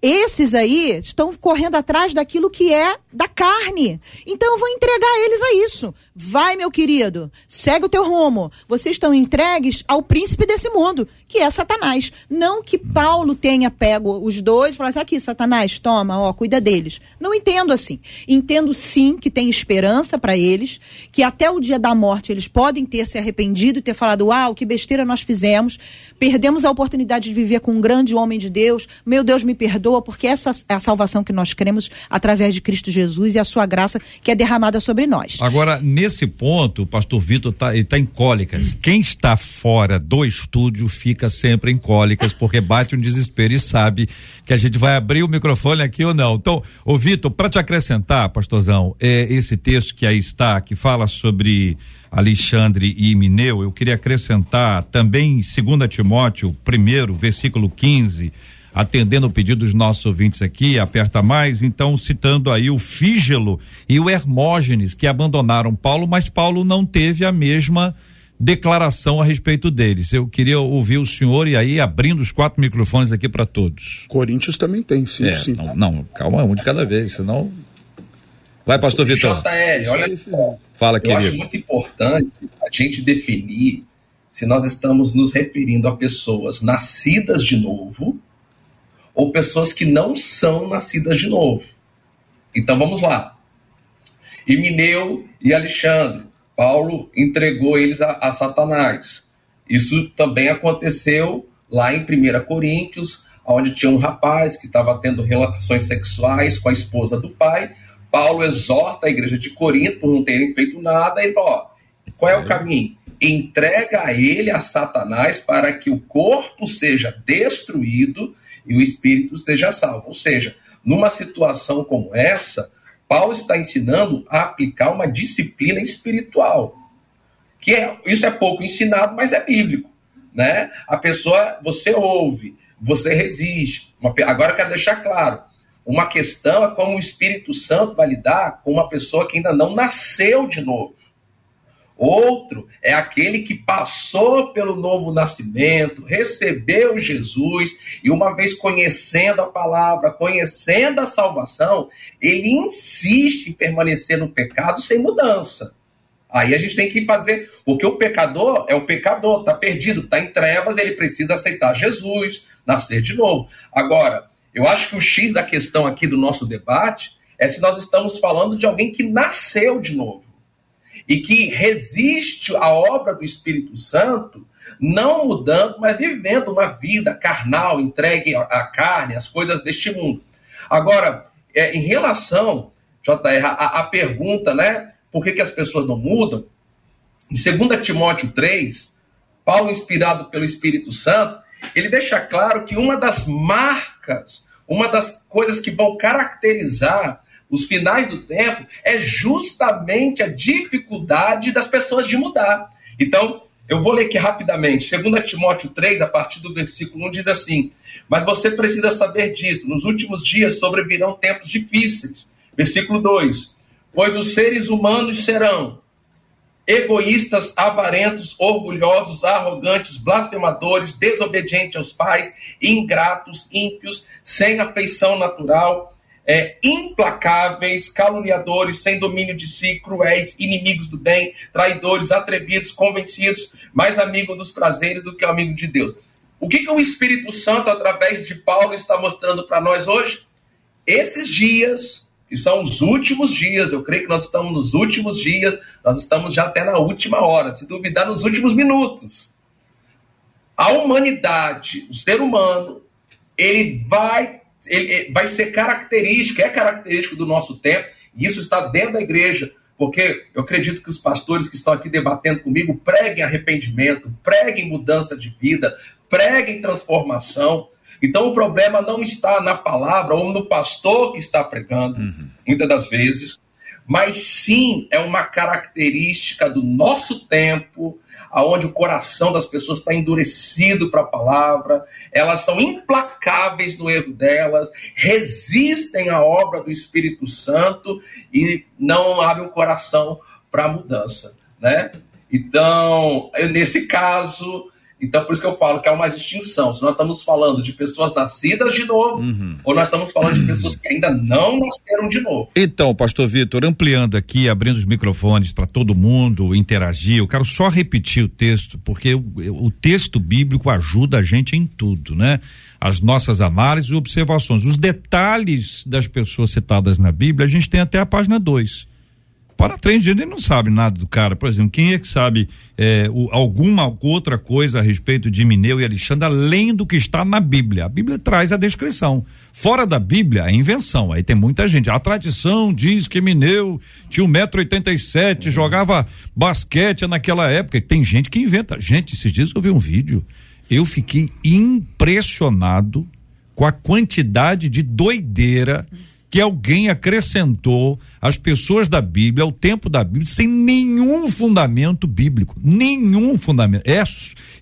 Esses aí estão correndo atrás daquilo que é da carne. Então eu vou entregar eles a isso. Vai, meu querido, segue o teu rumo. Vocês estão entregues ao príncipe desse mundo, que é Satanás. Não que Paulo tenha pego os dois e falasse, assim, aqui, Satanás, toma, ó, cuida deles. Não entendo assim. Entendo sim que tem esperança para eles, que até o dia da morte eles podem ter se arrependido e ter falado, uau, que besteira nós fizemos. Perdemos a oportunidade de viver com um grande homem de Deus. Meu Deus, me perdoa, porque essa é a salvação que nós cremos através de Cristo Jesus e a sua graça que é derramada sobre nós. Agora, nesse ponto, o pastor Vitor tá, ele tá em cólicas. Quem está fora do estúdio fica sempre em cólicas, porque bate um desespero e sabe que a gente vai abrir o microfone aqui ou não. Então, ô Vitor, para te acrescentar, pastorzão, é, esse texto que aí está, que fala sobre Alexandre e Mineu, eu queria acrescentar também em 2 Timóteo, primeiro, versículo 15, atendendo o pedido dos nossos ouvintes aqui, aperta mais, então citando aí o Fígelo e o Hermógenes, que abandonaram Paulo, mas Paulo não teve a mesma declaração a respeito deles. Eu queria ouvir o senhor e aí abrindo os quatro microfones aqui para todos. Corinthians também tem, sim, É, sim. não, não, calma, um de cada vez, senão. Vai, pastor Vitor. JL, olha só. Fala, Eu acho querido. muito importante a gente definir se nós estamos nos referindo a pessoas nascidas de novo ou pessoas que não são nascidas de novo. Então vamos lá. Emineu e Alexandre, Paulo entregou eles a, a Satanás. Isso também aconteceu lá em 1 Coríntios, onde tinha um rapaz que estava tendo relações sexuais com a esposa do pai. Paulo exorta a igreja de Corinto por não terem feito nada e ó, qual é o caminho? Entrega a ele a Satanás para que o corpo seja destruído e o espírito esteja salvo. Ou seja, numa situação como essa, Paulo está ensinando a aplicar uma disciplina espiritual. Que é, isso é pouco ensinado, mas é bíblico, né? A pessoa, você ouve, você resiste. Uma agora eu quero deixar claro, uma questão é como o Espírito Santo vai lidar com uma pessoa que ainda não nasceu de novo. Outro é aquele que passou pelo novo nascimento, recebeu Jesus e, uma vez conhecendo a palavra, conhecendo a salvação, ele insiste em permanecer no pecado sem mudança. Aí a gente tem que fazer, porque o pecador é o pecador, está perdido, está em trevas, ele precisa aceitar Jesus, nascer de novo. Agora, eu acho que o X da questão aqui do nosso debate é se nós estamos falando de alguém que nasceu de novo e que resiste à obra do Espírito Santo, não mudando, mas vivendo uma vida carnal, entregue à- carne, às coisas deste mundo. Agora, é, em relação, JR, a, a pergunta, né? Por que, que as pessoas não mudam? Em 2 Timóteo 3, Paulo, inspirado pelo Espírito Santo, ele deixa claro que uma das marcas, uma das coisas que vão caracterizar os finais do tempo é justamente a dificuldade das pessoas de mudar. Então, eu vou ler aqui rapidamente. 2 Timóteo 3, a partir do versículo 1, diz assim: Mas você precisa saber disso. Nos últimos dias sobrevirão tempos difíceis. Versículo 2: Pois os seres humanos serão egoístas, avarentos, orgulhosos, arrogantes, blasfemadores, desobedientes aos pais, ingratos, ímpios, sem afeição natural, é, implacáveis, caluniadores, sem domínio de si, cruéis, inimigos do bem, traidores, atrevidos, convencidos, mais amigos dos prazeres do que amigo de Deus. O que, que o Espírito Santo, através de Paulo, está mostrando para nós hoje? Esses dias, que são os últimos dias, eu creio que nós estamos nos últimos dias, nós estamos já até na última hora, se duvidar, nos últimos minutos. A humanidade, o ser humano, ele vai, ele vai ser característico, é característico do nosso tempo, e isso está dentro da igreja, porque eu acredito que os pastores que estão aqui debatendo comigo preguem arrependimento, preguem mudança de vida, preguem transformação. Então o problema não está na palavra ou no pastor que está pregando, muitas das vezes, mas sim é uma característica do nosso tempo, aonde o coração das pessoas está endurecido para a palavra, elas são implacáveis no erro delas, resistem à obra do Espírito Santo e não abrem o coração para a mudança, né? Então, nesse caso, então por isso que eu falo que há uma distinção. Se nós estamos falando de pessoas nascidas de novo, ou nós estamos falando de pessoas que ainda não nasceram de novo. Então, pastor Vitor, ampliando aqui, abrindo os microfones para todo mundo interagir, eu quero só repetir o texto, porque o, o texto bíblico ajuda a gente em tudo, né? As nossas análises e observações. Os detalhes das pessoas citadas na Bíblia, a gente tem até a página 2. Para trem, gente não sabe nada do cara. Por exemplo, quem é que sabe é, o- alguma outra coisa a respeito de Mineu e Alexandre, além do que está na Bíblia? A Bíblia traz a descrição. Fora da Bíblia, é invenção. Aí tem muita gente. A tradição diz que Mineu tinha 1,87m, jogava basquete naquela época. E tem gente que inventa. Gente, esses dias eu vi um vídeo. Eu fiquei impressionado com a quantidade de doideira que alguém acrescentou as pessoas da Bíblia ao tempo da Bíblia sem nenhum fundamento bíblico, nenhum fundamento. É,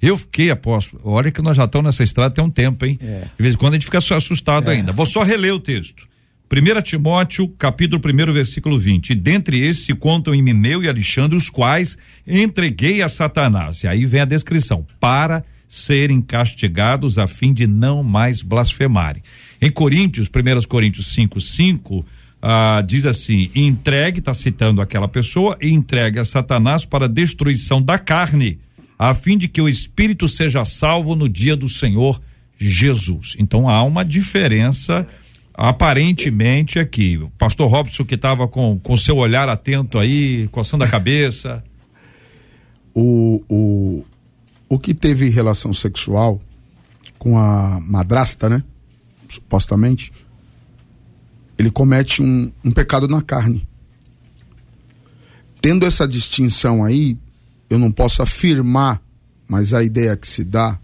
eu fiquei apóstolo. Olha que nós já estamos nessa estrada tem um tempo, hein? É. De vez em quando a gente fica assustado ainda. Vou só reler o texto. 1 Timóteo, capítulo 1, versículo 20. E dentre esses se contam Emineu e Alexandre, os quais entreguei a Satanás. E aí vem a descrição: para serem castigados a fim de não mais blasfemarem. Em Coríntios, 1 Coríntios 5, 5, ah, diz assim: entregue, está citando aquela pessoa, entregue a Satanás para destruição da carne, a fim de que o espírito seja salvo no dia do Senhor Jesus. Então há uma diferença aparentemente aqui. O pastor Robson que estava com com seu olhar atento aí, coçando a cabeça. O, o, o que teve relação sexual com a madrasta, né? Supostamente, ele comete um, um pecado na carne. Tendo essa distinção aí, eu não posso afirmar, mas a ideia que se dá,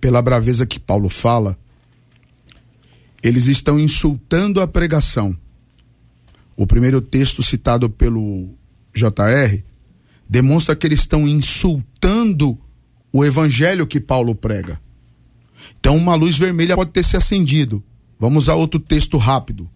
pela braveza que Paulo fala, eles estão insultando a pregação. O primeiro texto citado pelo JR demonstra que eles estão insultando o evangelho que Paulo prega. Então, uma luz vermelha pode ter se acendido. Vamos usar outro texto rápido.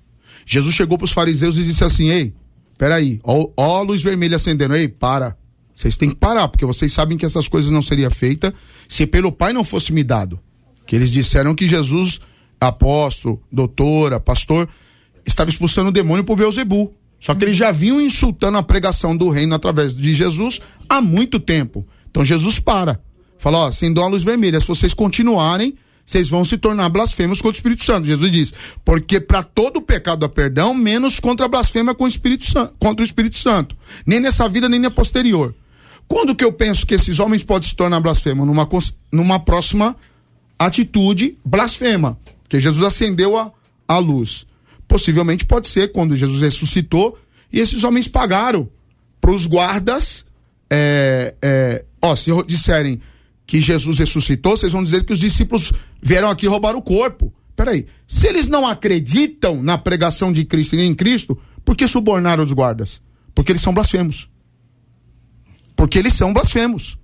Jesus chegou para os fariseus e disse assim: Ei, peraí, ó, ó a luz vermelha acendendo. Ei, para. Vocês têm que parar, porque vocês sabem que essas coisas não seriam feitas se pelo Pai não fosse me dado. Que eles disseram que Jesus, apóstolo, doutora, pastor, estava expulsando o demônio por Beuzebu. Só que eles já vinham insultando a pregação do reino através de Jesus há muito tempo. Então Jesus para. Fala, ó, acendeu a luz vermelha. Se vocês continuarem, vocês vão se tornar blasfemos contra o Espírito Santo. Jesus diz, porque para todo pecado há perdão, menos contra a blasfêmia com o Espírito Santo, contra o Espírito Santo. Nem nessa vida, nem na posterior. Quando que eu penso que esses homens podem se tornar blasfemos? Numa, numa próxima atitude blasfema. Porque Jesus acendeu a, a luz. Possivelmente pode ser quando Jesus ressuscitou e esses homens pagaram para os guardas. É, é, ó, se disserem que Jesus ressuscitou, vocês vão dizer que os discípulos vieram aqui roubar o corpo. Peraí, se eles não acreditam na pregação de Cristo e nem em Cristo, por que subornaram os guardas? Porque eles são blasfemos. Porque eles são blasfemos.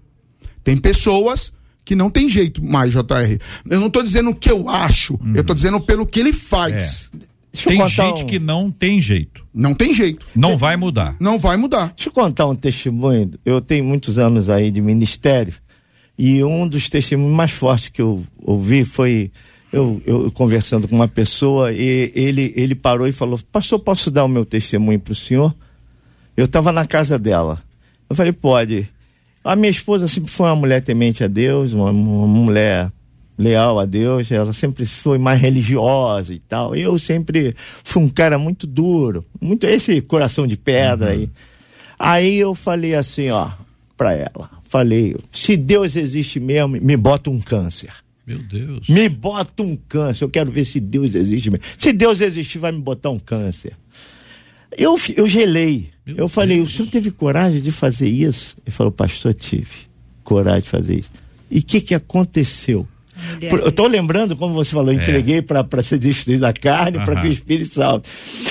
Tem pessoas que não tem jeito mais, JR. Eu não tô dizendo o que eu acho, eu tô dizendo pelo que ele faz. Eu Tem gente um- que não tem jeito. Não tem jeito. Não vai mudar. Não vai mudar. Deixa eu contar um testemunho. Eu tenho muitos anos aí de ministério e um dos testemunhos mais fortes que eu ouvi foi eu, eu conversando com uma pessoa e ele, ele parou e falou: Pastor, posso dar o meu testemunho para o senhor? Eu estava na casa dela. Eu falei: Pode. A minha esposa sempre foi uma mulher temente a Deus, uma, uma mulher leal a Deus, ela sempre foi mais religiosa e tal. Eu sempre fui um cara muito duro, muito esse coração de pedra aí. Aí eu falei assim, ó, pra ela, falei, se Deus existe mesmo, me bota um câncer. Meu Deus. Me bota um câncer, eu quero ver se Deus existe mesmo. Se Deus existir, vai me botar um câncer. Eu, eu gelei. Meu eu falei, Deus. o senhor teve coragem de fazer isso? Ele falou, pastor, tive coragem de fazer isso. E o que que aconteceu? Mulher Eu estou lembrando, como você falou, entreguei para ser destruída a carne, para É. Que o Espírito Santo.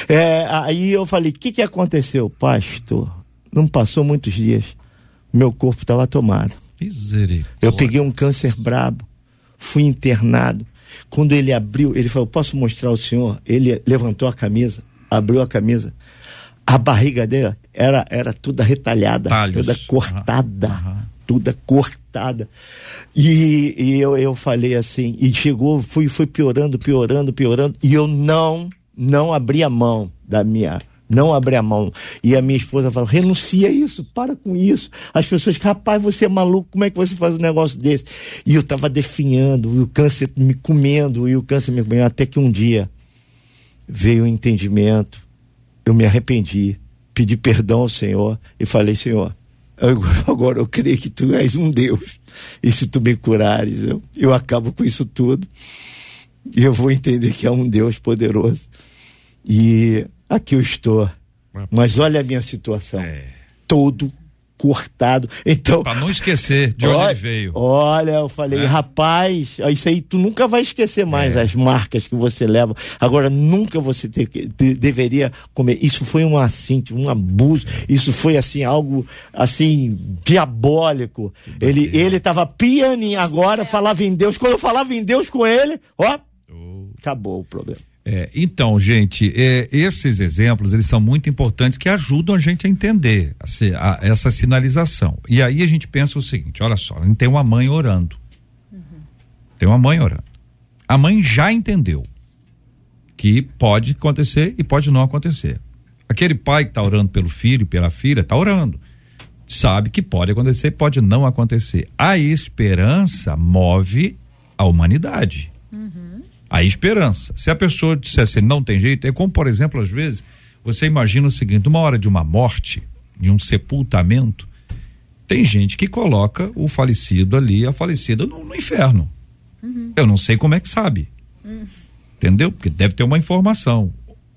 É, aí eu falei, o que, que aconteceu? Pastor, não passou muitos dias, meu corpo estava tomado. Misericórdia. Eu peguei um câncer brabo, fui internado. Quando ele abriu, ele falou: Posso mostrar ao senhor? Ele levantou a camisa, abriu a camisa. A barriga dele era, era toda retalhada, Talhos. toda cortada, Aham. toda cortada. E, e eu, eu falei assim, e chegou, fui, fui piorando, piorando, piorando, e eu não, não abri a mão da minha. Não abri a mão. E a minha esposa falou: renuncia a isso, para com isso. As pessoas, rapaz, você é maluco, como é que você faz um negócio desse? E eu tava definhando, e o câncer me comendo, e o câncer me comendo, até que um dia veio o entendimento, eu me arrependi, pedi perdão ao Senhor e falei: Senhor, agora, eu creio que tu és um Deus, e se tu me curares, eu, eu acabo com isso tudo, e eu vou entender que há um Deus poderoso. E aqui eu estou. Mas olha a minha situação. É. Todo cortado. Então. Pra não esquecer de onde olha, ele veio. Olha, eu falei, É. rapaz, isso aí tu nunca vai esquecer mais as marcas que você leva. Agora, nunca você ter que- de- deveria comer. Isso foi um assim, um abuso. Isso foi assim, algo assim, diabólico. Ele, ele tava pianinho agora, falava em Deus. Quando eu falava em Deus com ele, ó, acabou o problema. É, então, gente, é, esses exemplos eles são muito importantes que ajudam a gente a entender a a- essa sinalização. E aí a gente pensa o seguinte: olha só, a gente tem uma mãe orando. Tem uma mãe orando. A mãe já entendeu que pode acontecer e pode não acontecer. Aquele pai que está orando pelo filho e pela filha está orando. Sabe que pode acontecer e pode não acontecer. A esperança move a humanidade a esperança. Se a pessoa disser assim, não tem jeito, é como, por exemplo, às vezes, você imagina o seguinte: uma hora de uma morte, de um sepultamento, tem gente que coloca o falecido ali, a falecida, no, no inferno. Eu não sei como é que sabe. Entendeu? Porque deve ter uma informação.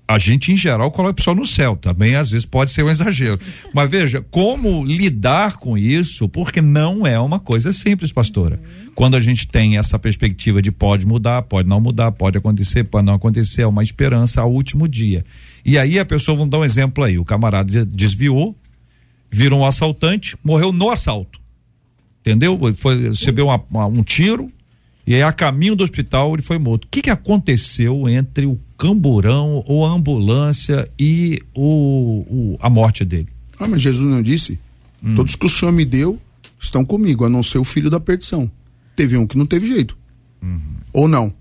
A gente, em geral, coloca a pessoa no céu. Também, às vezes, pode ser um exagero. Mas veja, como lidar com isso, porque não é uma coisa simples, pastora. Quando a gente tem essa perspectiva de pode mudar, pode não mudar, pode acontecer, pode não acontecer, é uma esperança ao último dia. E aí a pessoa, vamos dar um exemplo aí: o camarada desviou, virou um assaltante, morreu no assalto entendeu? Foi, recebeu uma- uma- um tiro e aí a caminho do hospital ele foi morto. O que, que aconteceu entre o camburão ou a ambulância e o, o- a morte dele? Ah, mas Jesus não disse? Hum. Todos que o Senhor me deu estão comigo, a não ser o filho da perdição. Teve um que não teve jeito. Uhum. Ou não?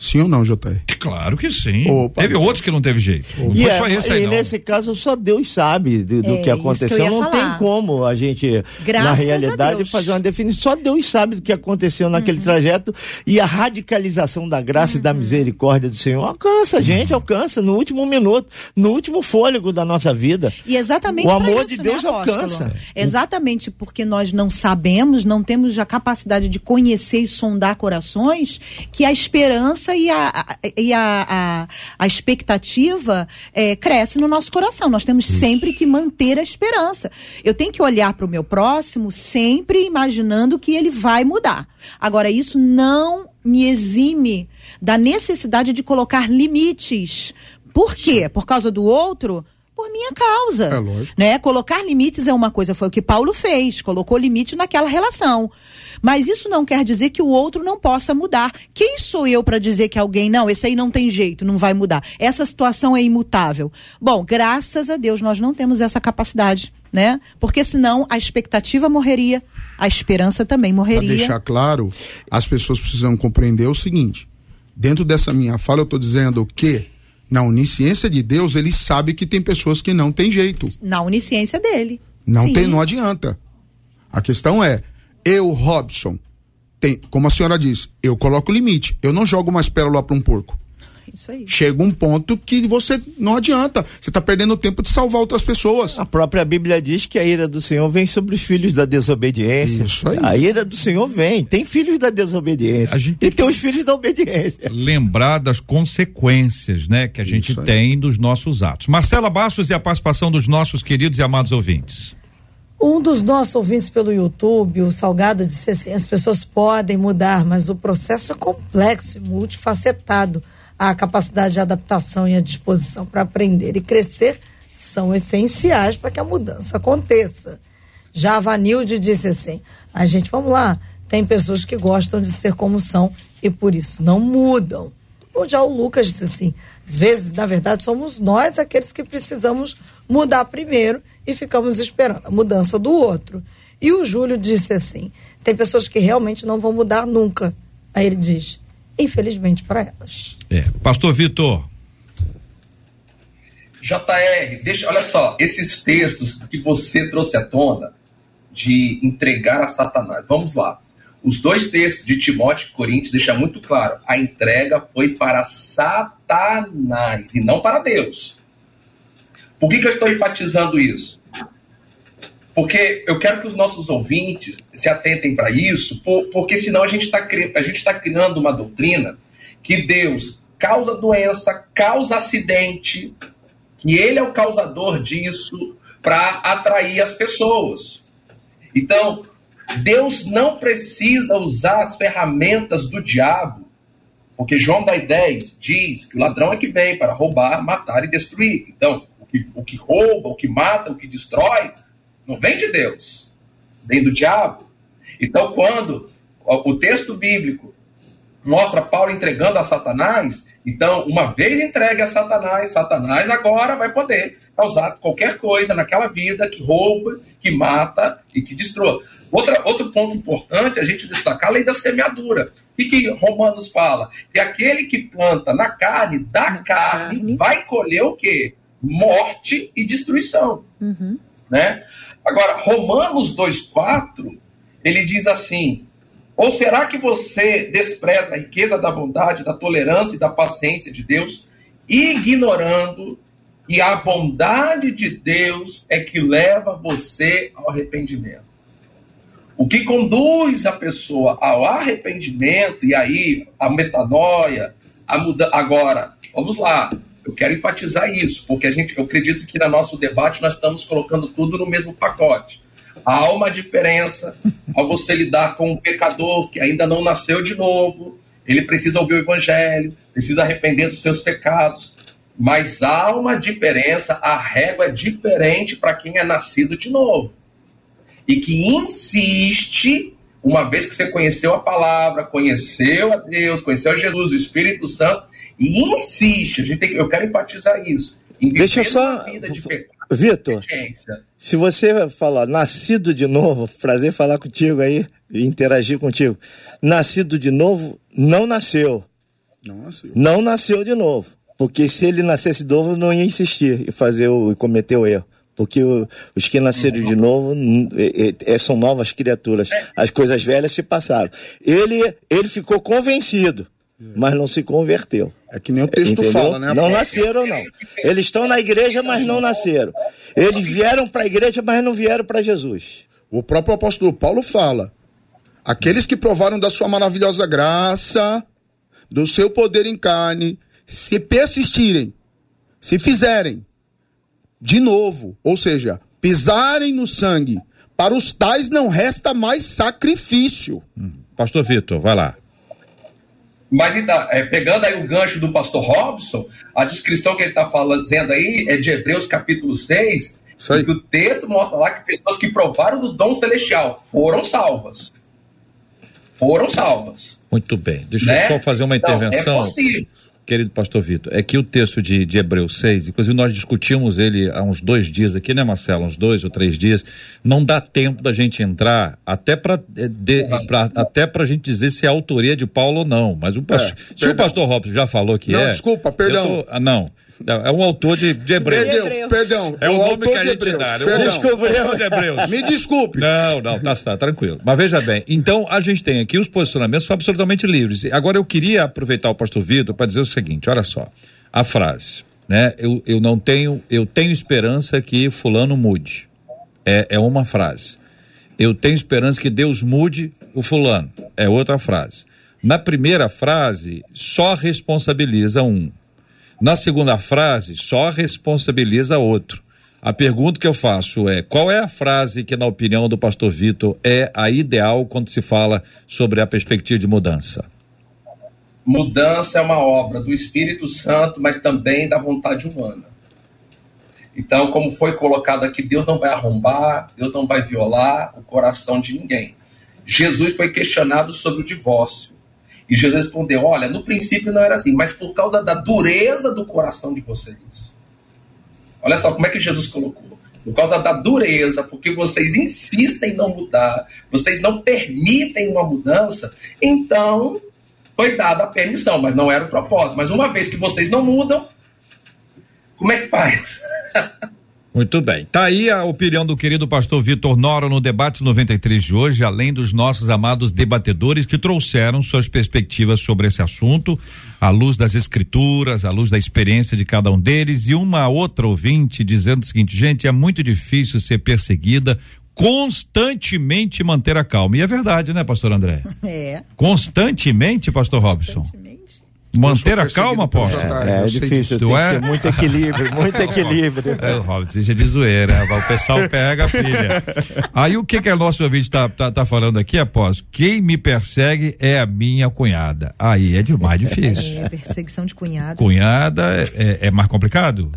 Sim ou não, JR? Claro que sim. Opa. Teve outros que não teve jeito. Não E, foi é, só esse aí, e não. nesse caso só Deus sabe do, do É, que que aconteceu. ia não falar. tem como a gente, Graças na realidade, fazer uma definição. Só Deus sabe do que aconteceu naquele Uhum. trajeto e a radicalização da graça e da misericórdia do Senhor alcança a gente, alcança no último minuto, no último fôlego da nossa vida. E exatamente O amor isso, de Deus né, alcança. Exatamente porque nós não sabemos, não temos a capacidade de conhecer e sondar corações, que a esperança e a, a- e a, a, a expectativa eh, cresce no nosso coração. Nós temos sempre que manter a esperança. Eu tenho que olhar para o meu próximo sempre imaginando que ele vai mudar. Agora, isso não me exime da necessidade de colocar limites. Por quê? Por causa do outro? Por minha causa. É lógico. Né? Colocar limites é uma coisa, foi o que Paulo fez, colocou limite naquela relação. Mas isso não quer dizer que o outro não possa mudar. Quem sou eu para dizer que alguém, não, esse aí não tem jeito, não vai mudar. Essa situação é imutável. Bom, graças a Deus nós não temos essa capacidade, né? Porque senão a expectativa morreria, a esperança também Para morreria. deixar claro, as pessoas precisam compreender o seguinte: dentro dessa minha fala, eu estou dizendo que na onisciência de Deus, ele sabe que tem pessoas que não tem jeito. Na onisciência dele. Não Sim. tem, não adianta. A questão é, eu, Robson, tem, como a senhora diz, eu coloco limite. Eu não jogo mais pérola para um porco. Isso aí. Chega um ponto que você não adianta. Você está perdendo tempo de salvar outras pessoas. A própria Bíblia diz que a ira do Senhor vem sobre os filhos da desobediência. Isso aí. A ira do Senhor vem. Tem filhos da desobediência. A gente E tem os filhos da obediência. Lembrar das consequências, né, que a gente Isso aí. tem dos nossos atos. Marcela Bastos e a participação dos nossos queridos e amados ouvintes. Um dos nossos ouvintes pelo YouTube, o Salgado, disse assim: as pessoas podem mudar, mas o processo é complexo e multifacetado. A capacidade de adaptação e a disposição para aprender e crescer são essenciais para que a mudança aconteça. Já a Vanilde disse assim: a gente, vamos lá, tem pessoas que gostam de ser como são e por isso não mudam. Ou já o Lucas disse assim: às vezes, na verdade, somos nós aqueles que precisamos mudar primeiro e ficamos esperando a mudança do outro. E o Júlio disse assim: tem pessoas que realmente não vão mudar nunca. Aí ele diz: infelizmente para elas. É. Pastor Vitor, JR, deixa, olha só, esses textos que você trouxe à tona de entregar a Satanás. Vamos lá. Os dois textos de Timóteo e Coríntios deixam muito claro: a entrega foi para Satanás e não para Deus. Por que, que eu estou enfatizando isso? Porque eu quero que os nossos ouvintes se atentem para isso, por- porque senão a gente está tá criando uma doutrina que Deus causa doença, causa acidente, que ele é o causador disso, para atrair as pessoas. Então, Deus não precisa usar as ferramentas do diabo, porque João 10, 10 diz que o ladrão é que vem para roubar, matar e destruir. Então, o que, o que rouba, o que mata, o que destrói, não vem de Deus, vem do diabo. Então, quando o texto bíblico mostra Paulo entregando a Satanás, então, uma vez entregue a Satanás, Satanás agora vai poder causar qualquer coisa naquela vida que rouba, que mata e que destrói. Outra, outro ponto importante é a gente destacar a lei da semeadura. O que, Romanos fala? Que aquele que planta na carne, da carne, carne. vai colher o quê? Morte e destruição. Uhum. Né? Agora, Romanos 2,4, ele diz assim: Ou será que você despreza a riqueza da bondade, da tolerância e da paciência de Deus, ignorando que a bondade de Deus é que leva você ao arrependimento? O que conduz a pessoa ao arrependimento e aí a metanoia, a muda Agora, vamos lá. Eu quero enfatizar isso, porque a gente, eu acredito que no nosso debate nós estamos colocando tudo no mesmo pacote. Há uma diferença ao você lidar com um pecador que ainda não nasceu de novo, ele precisa ouvir o evangelho, precisa arrepender dos seus pecados, mas há uma diferença, a régua é diferente para quem é nascido de novo e que insiste, uma vez que você conheceu a palavra, conheceu a Deus, conheceu a Jesus, o Espírito Santo, e insiste, a gente tem, eu quero enfatizar isso. Deixa eu só. de Vitor, se você falar nascido de novo, prazer falar contigo aí e interagir contigo. Nascido de novo, não nasceu. Nossa, eu- Não nasceu de novo. Porque se ele nascesse de novo, não ia insistir e fazer o, e cometer o erro. Porque o- os que nasceram de novo é- é- é- são novas criaturas. As coisas velhas se passaram. Ele, ele ficou convencido, mas não se converteu. é que nem o texto Entendeu? fala, né? Não nasceram, não. Eles estão na igreja, mas não nasceram. Eles vieram para a igreja, mas não vieram para Jesus. O próprio apóstolo Paulo fala: aqueles que provaram da sua maravilhosa graça, do seu poder em carne, se persistirem, se fizerem de novo, ou seja, pisarem no sangue, para os tais não resta mais sacrifício. Pastor Vitor, vai lá. Mas então, é, pegando aí o gancho do pastor Robson, a descrição que ele está fazendo aí é de Hebreus capítulo 6, Isso aí. em que o texto mostra lá que pessoas que provaram do dom celestial foram salvas. Foram salvas. Muito bem. Deixa né? eu só fazer uma Então, intervenção. É possível. Querido pastor Vitor, é que o texto de, de Hebreus 6, inclusive nós discutimos ele há uns dois dias aqui, né, Marcelo? Uns dois ou três dias. Não dá tempo da gente entrar, até para até pra gente dizer se é autoria de Paulo ou não. Mas o pastor, se o pastor Robson já falou que Não, é. desculpa, perdão. tô- ah, não. É um autor de, de Hebreus. Perdeu, perdão. É o nome autor que a de gente Hebreus, dá. né? perdão. Descobriu de Hebreus. Me desculpe. Não, não, tá, tá tranquilo. Mas veja bem, então a gente tem aqui os posicionamentos são absolutamente livres. Agora eu queria aproveitar o pastor Vitor para dizer o seguinte, olha só, a frase, né? Eu, eu não tenho, eu tenho esperança que fulano mude. É, é uma frase. Eu tenho esperança que Deus mude o fulano. É outra frase. Na primeira frase, só responsabiliza um. Na segunda frase, só responsabiliza outro. A pergunta que eu faço é: qual é a frase que, na opinião do pastor Vitor, é a ideal quando se fala sobre a perspectiva de mudança? Mudança é uma obra do Espírito Santo, mas também da vontade humana. Então, como foi colocado aqui, Deus não vai arrombar, Deus não vai violar o coração de ninguém. Jesus foi questionado sobre o divórcio. E Jesus respondeu: Olha, no princípio não era assim, mas por causa da dureza do coração de vocês. Olha só como é que Jesus colocou. Por causa da dureza, porque vocês insistem em não mudar, vocês não permitem uma mudança, então foi dada a permissão, mas não era o propósito. Mas uma vez que vocês não mudam, como é que faz? Muito bem. Tá aí a opinião do querido pastor Vitor Nora no debate 93 de hoje, além dos nossos amados debatedores que trouxeram suas perspectivas sobre esse assunto, à luz das escrituras, à luz da experiência de cada um deles e uma outra ouvinte dizendo o seguinte, gente, é muito difícil ser perseguida constantemente manter a calma. E é verdade, né, pastor André? É. Constantemente, pastor Robson. Constantemente. Manter a calma? JR, É, é sei difícil, Tu tem é? que ter muito equilíbrio, muito equilíbrio. É, Robert, seja de zoeira, o pessoal pega a filha. Aí o que que a nosso ouvinte tá, tá, tá falando aqui, após? Quem me persegue é a minha cunhada. Aí é demais difícil. É, perseguição de cunhado. Cunhada é, é mais complicado?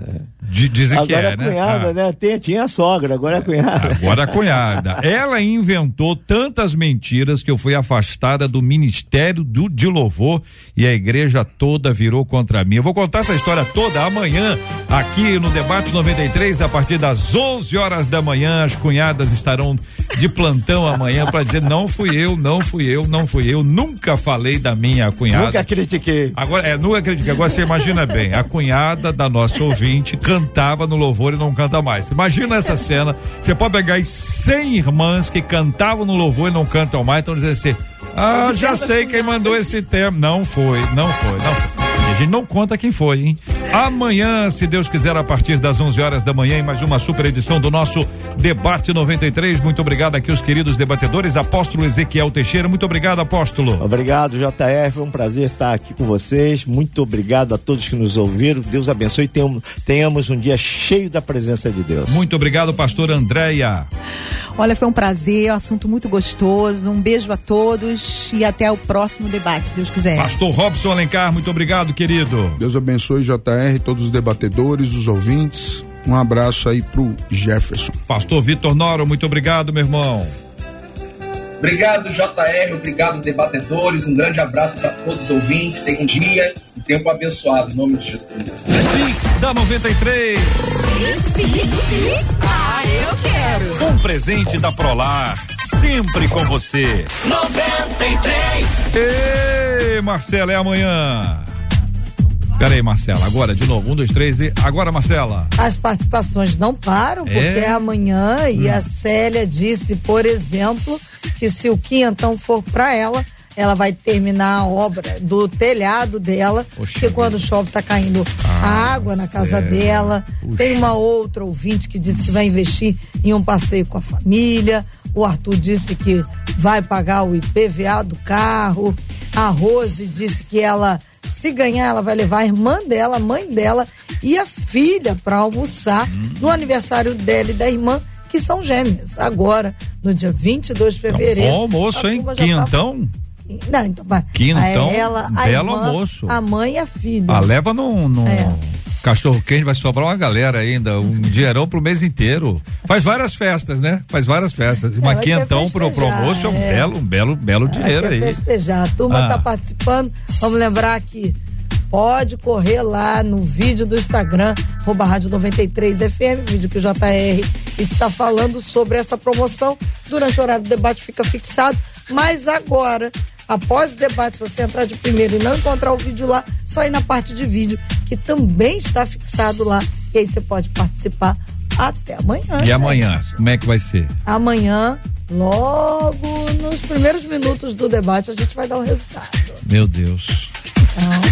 Dizem que Agora é, a né? cunhada, Ah. né? Tem- tinha a sogra, agora é a cunhada. Agora a cunhada. Ela inventou tantas mentiras que eu fui afastada do ministério do, de louvor e a igreja toda virou contra mim. Eu vou contar essa história toda amanhã aqui no Debate 93 a partir das 11 horas da manhã. As cunhadas estarão de plantão amanhã para dizer não fui eu, não fui eu, não fui eu. Nunca falei da minha cunhada. Nunca critiquei. Agora, é, não acredito. Agora você imagina bem, a cunhada da nossa ouvinte cantava no louvor e não canta mais. Imagina essa cena. Você pode pegar aí 100 irmãs que cantavam no louvor e não cantam mais, então dizer assim: Ah, já sei quem mandou esse tema. Não foi, não foi, não foi. E a gente não conta quem foi, hein? Amanhã, se Deus quiser, a partir das 11 horas da manhã, em mais uma super edição do nosso Debate 93. Muito obrigado aqui, os queridos debatedores. Apóstolo Ezequiel Teixeira, muito obrigado, apóstolo. Obrigado, JR. Foi um prazer estar aqui com vocês. Muito obrigado a todos que nos ouviram. Deus abençoe e tenhamos, tenhamos um dia cheio da presença de Deus. Muito obrigado, pastor Andréia. Olha, foi um prazer, um assunto muito gostoso. Um beijo a todos e até o próximo debate, se Deus quiser. Pastor Robson Alencar, muito obrigado, querido. Deus abençoe JR, todos os debatedores, os ouvintes. Um abraço aí pro Jefferson. Pastor Vitor Noro, muito obrigado, meu irmão. Obrigado, JR, obrigado, debatedores. Um grande abraço para todos os ouvintes. Tenham um dia e tempo abençoado, em nome de Jesus. Pix da 93. Ah, eu quero. Um presente da Prolar, sempre com você. 93. Ei, Marcela, é amanhã. Pera aí, Marcela, agora de novo. Um, dois, três e. Agora, Marcela. As participações não param, porque É? é amanhã e Hum. a Célia disse, por exemplo, que se o quinhentão for para ela, ela vai terminar a obra do telhado dela, Poxa porque quando chove tá caindo Ah, água na casa dela. Puxa. Tem uma outra ouvinte que disse que vai investir em um passeio com a família. O Arthur disse que vai pagar o IPVA do carro. A Rose disse que ela, se ganhar, ela vai levar a irmã dela, a mãe dela e a filha para almoçar Hum. no aniversário dela e da irmã, que são gêmeas. Agora, no dia 22 de fevereiro. Bom almoço, hein? tá- Quintão. Não, então vai. Quintão, ela, a belo irmã, almoço. A mãe e a filha. Ah, leva num. num É. Cachorro quente, vai sobrar uma galera ainda, um dinheirão pro mês inteiro. Faz várias festas, né? Faz várias festas. Uma vai ter quentão pro, pro almoço é um é. belo, um belo, belo dinheiro aí. festejar. A turma Ah. está participando. Vamos lembrar que pode correr lá no vídeo do Instagram, arroba rádio 93 FM, vídeo que o JR está falando sobre essa promoção. Durante o horário do debate fica fixado. Mas agora, após o debate, se você entrar de primeiro e não encontrar o vídeo lá, só ir na parte de vídeo, que também está fixado lá. E aí você pode participar até amanhã. E né, amanhã, como é que vai ser? Amanhã, logo nos primeiros minutos do debate, a gente vai dar o resultado. Meu Deus.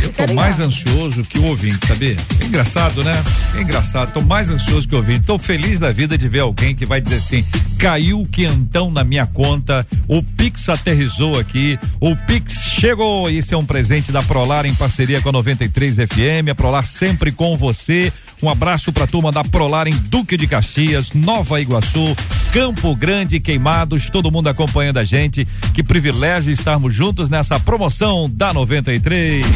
Eu tô mais ansioso que o ouvinte, sabia? É engraçado, né? É engraçado. Tô mais ansioso que o ouvinte. Tô feliz da vida de ver alguém que vai dizer assim: caiu o quentão na minha conta, o Pix aterrizou aqui, o Pix chegou. Isso é um presente da Prolar em parceria com a 93 FM. A Prolar sempre com você. Um abraço pra turma da Prolar em Duque de Caxias, Nova Iguaçu, Campo Grande, Queimados, todo mundo acompanhando a gente. Que privilégio estarmos juntos nessa promoção da 93. 93.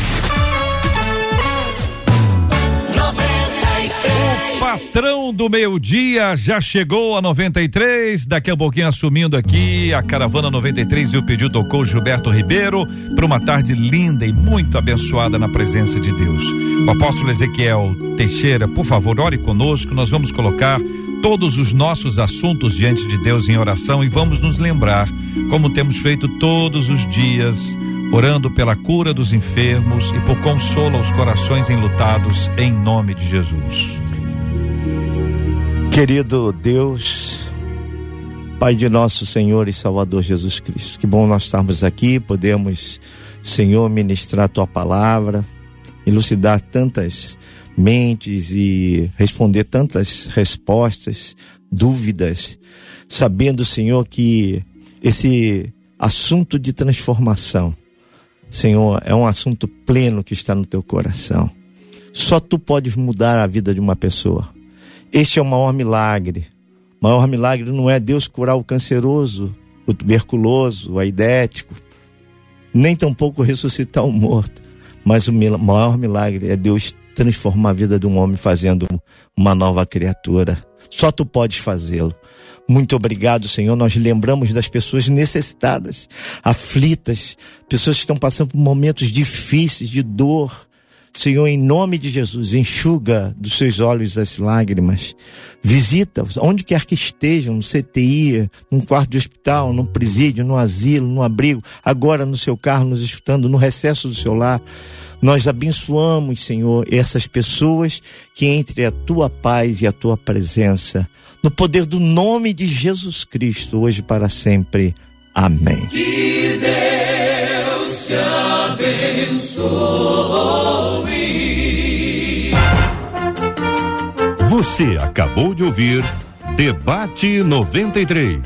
Patrão do meio-dia já chegou a 93. Daqui a pouquinho assumindo aqui a caravana 93 e o pedido tocou Gilberto Ribeiro para uma tarde linda e muito abençoada na presença de Deus. O apóstolo Ezequiel Teixeira, por favor, ore conosco. Nós vamos colocar todos os nossos assuntos diante de Deus em oração e vamos nos lembrar, como temos feito todos os dias, orando pela cura dos enfermos e por consolo aos corações enlutados, em nome de Jesus. Querido Deus, Pai de nosso Senhor e Salvador Jesus Cristo, que bom nós estarmos aqui, podemos, Senhor, ministrar tua palavra, elucidar tantas mentes e responder tantas respostas, dúvidas, sabendo, Senhor, que esse assunto de transformação Senhor, é um assunto pleno que está no teu coração. Só tu podes mudar a vida de uma pessoa. Este é o maior milagre. O maior milagre não é Deus curar o canceroso, o tuberculoso, o aidético, nem tampouco ressuscitar o morto. Mas o maior milagre é Deus transformar a vida de um homem fazendo uma nova criatura. Só tu podes fazê-lo. Muito obrigado, Senhor. Nós lembramos das pessoas necessitadas, aflitas, pessoas que estão passando por momentos difíceis de dor. Senhor, em nome de Jesus, enxuga dos seus olhos as lágrimas. Visita-os, onde quer que estejam, no CTI, num quarto de hospital, num presídio, no asilo, no abrigo, agora no seu carro, nos escutando, no recesso do seu lar. Nós abençoamos, Senhor, essas pessoas que entre a tua paz e a tua presença no poder do nome de Jesus Cristo, hoje para sempre. Amém. Que Deus te abençoe. Você acabou de ouvir Debate 93.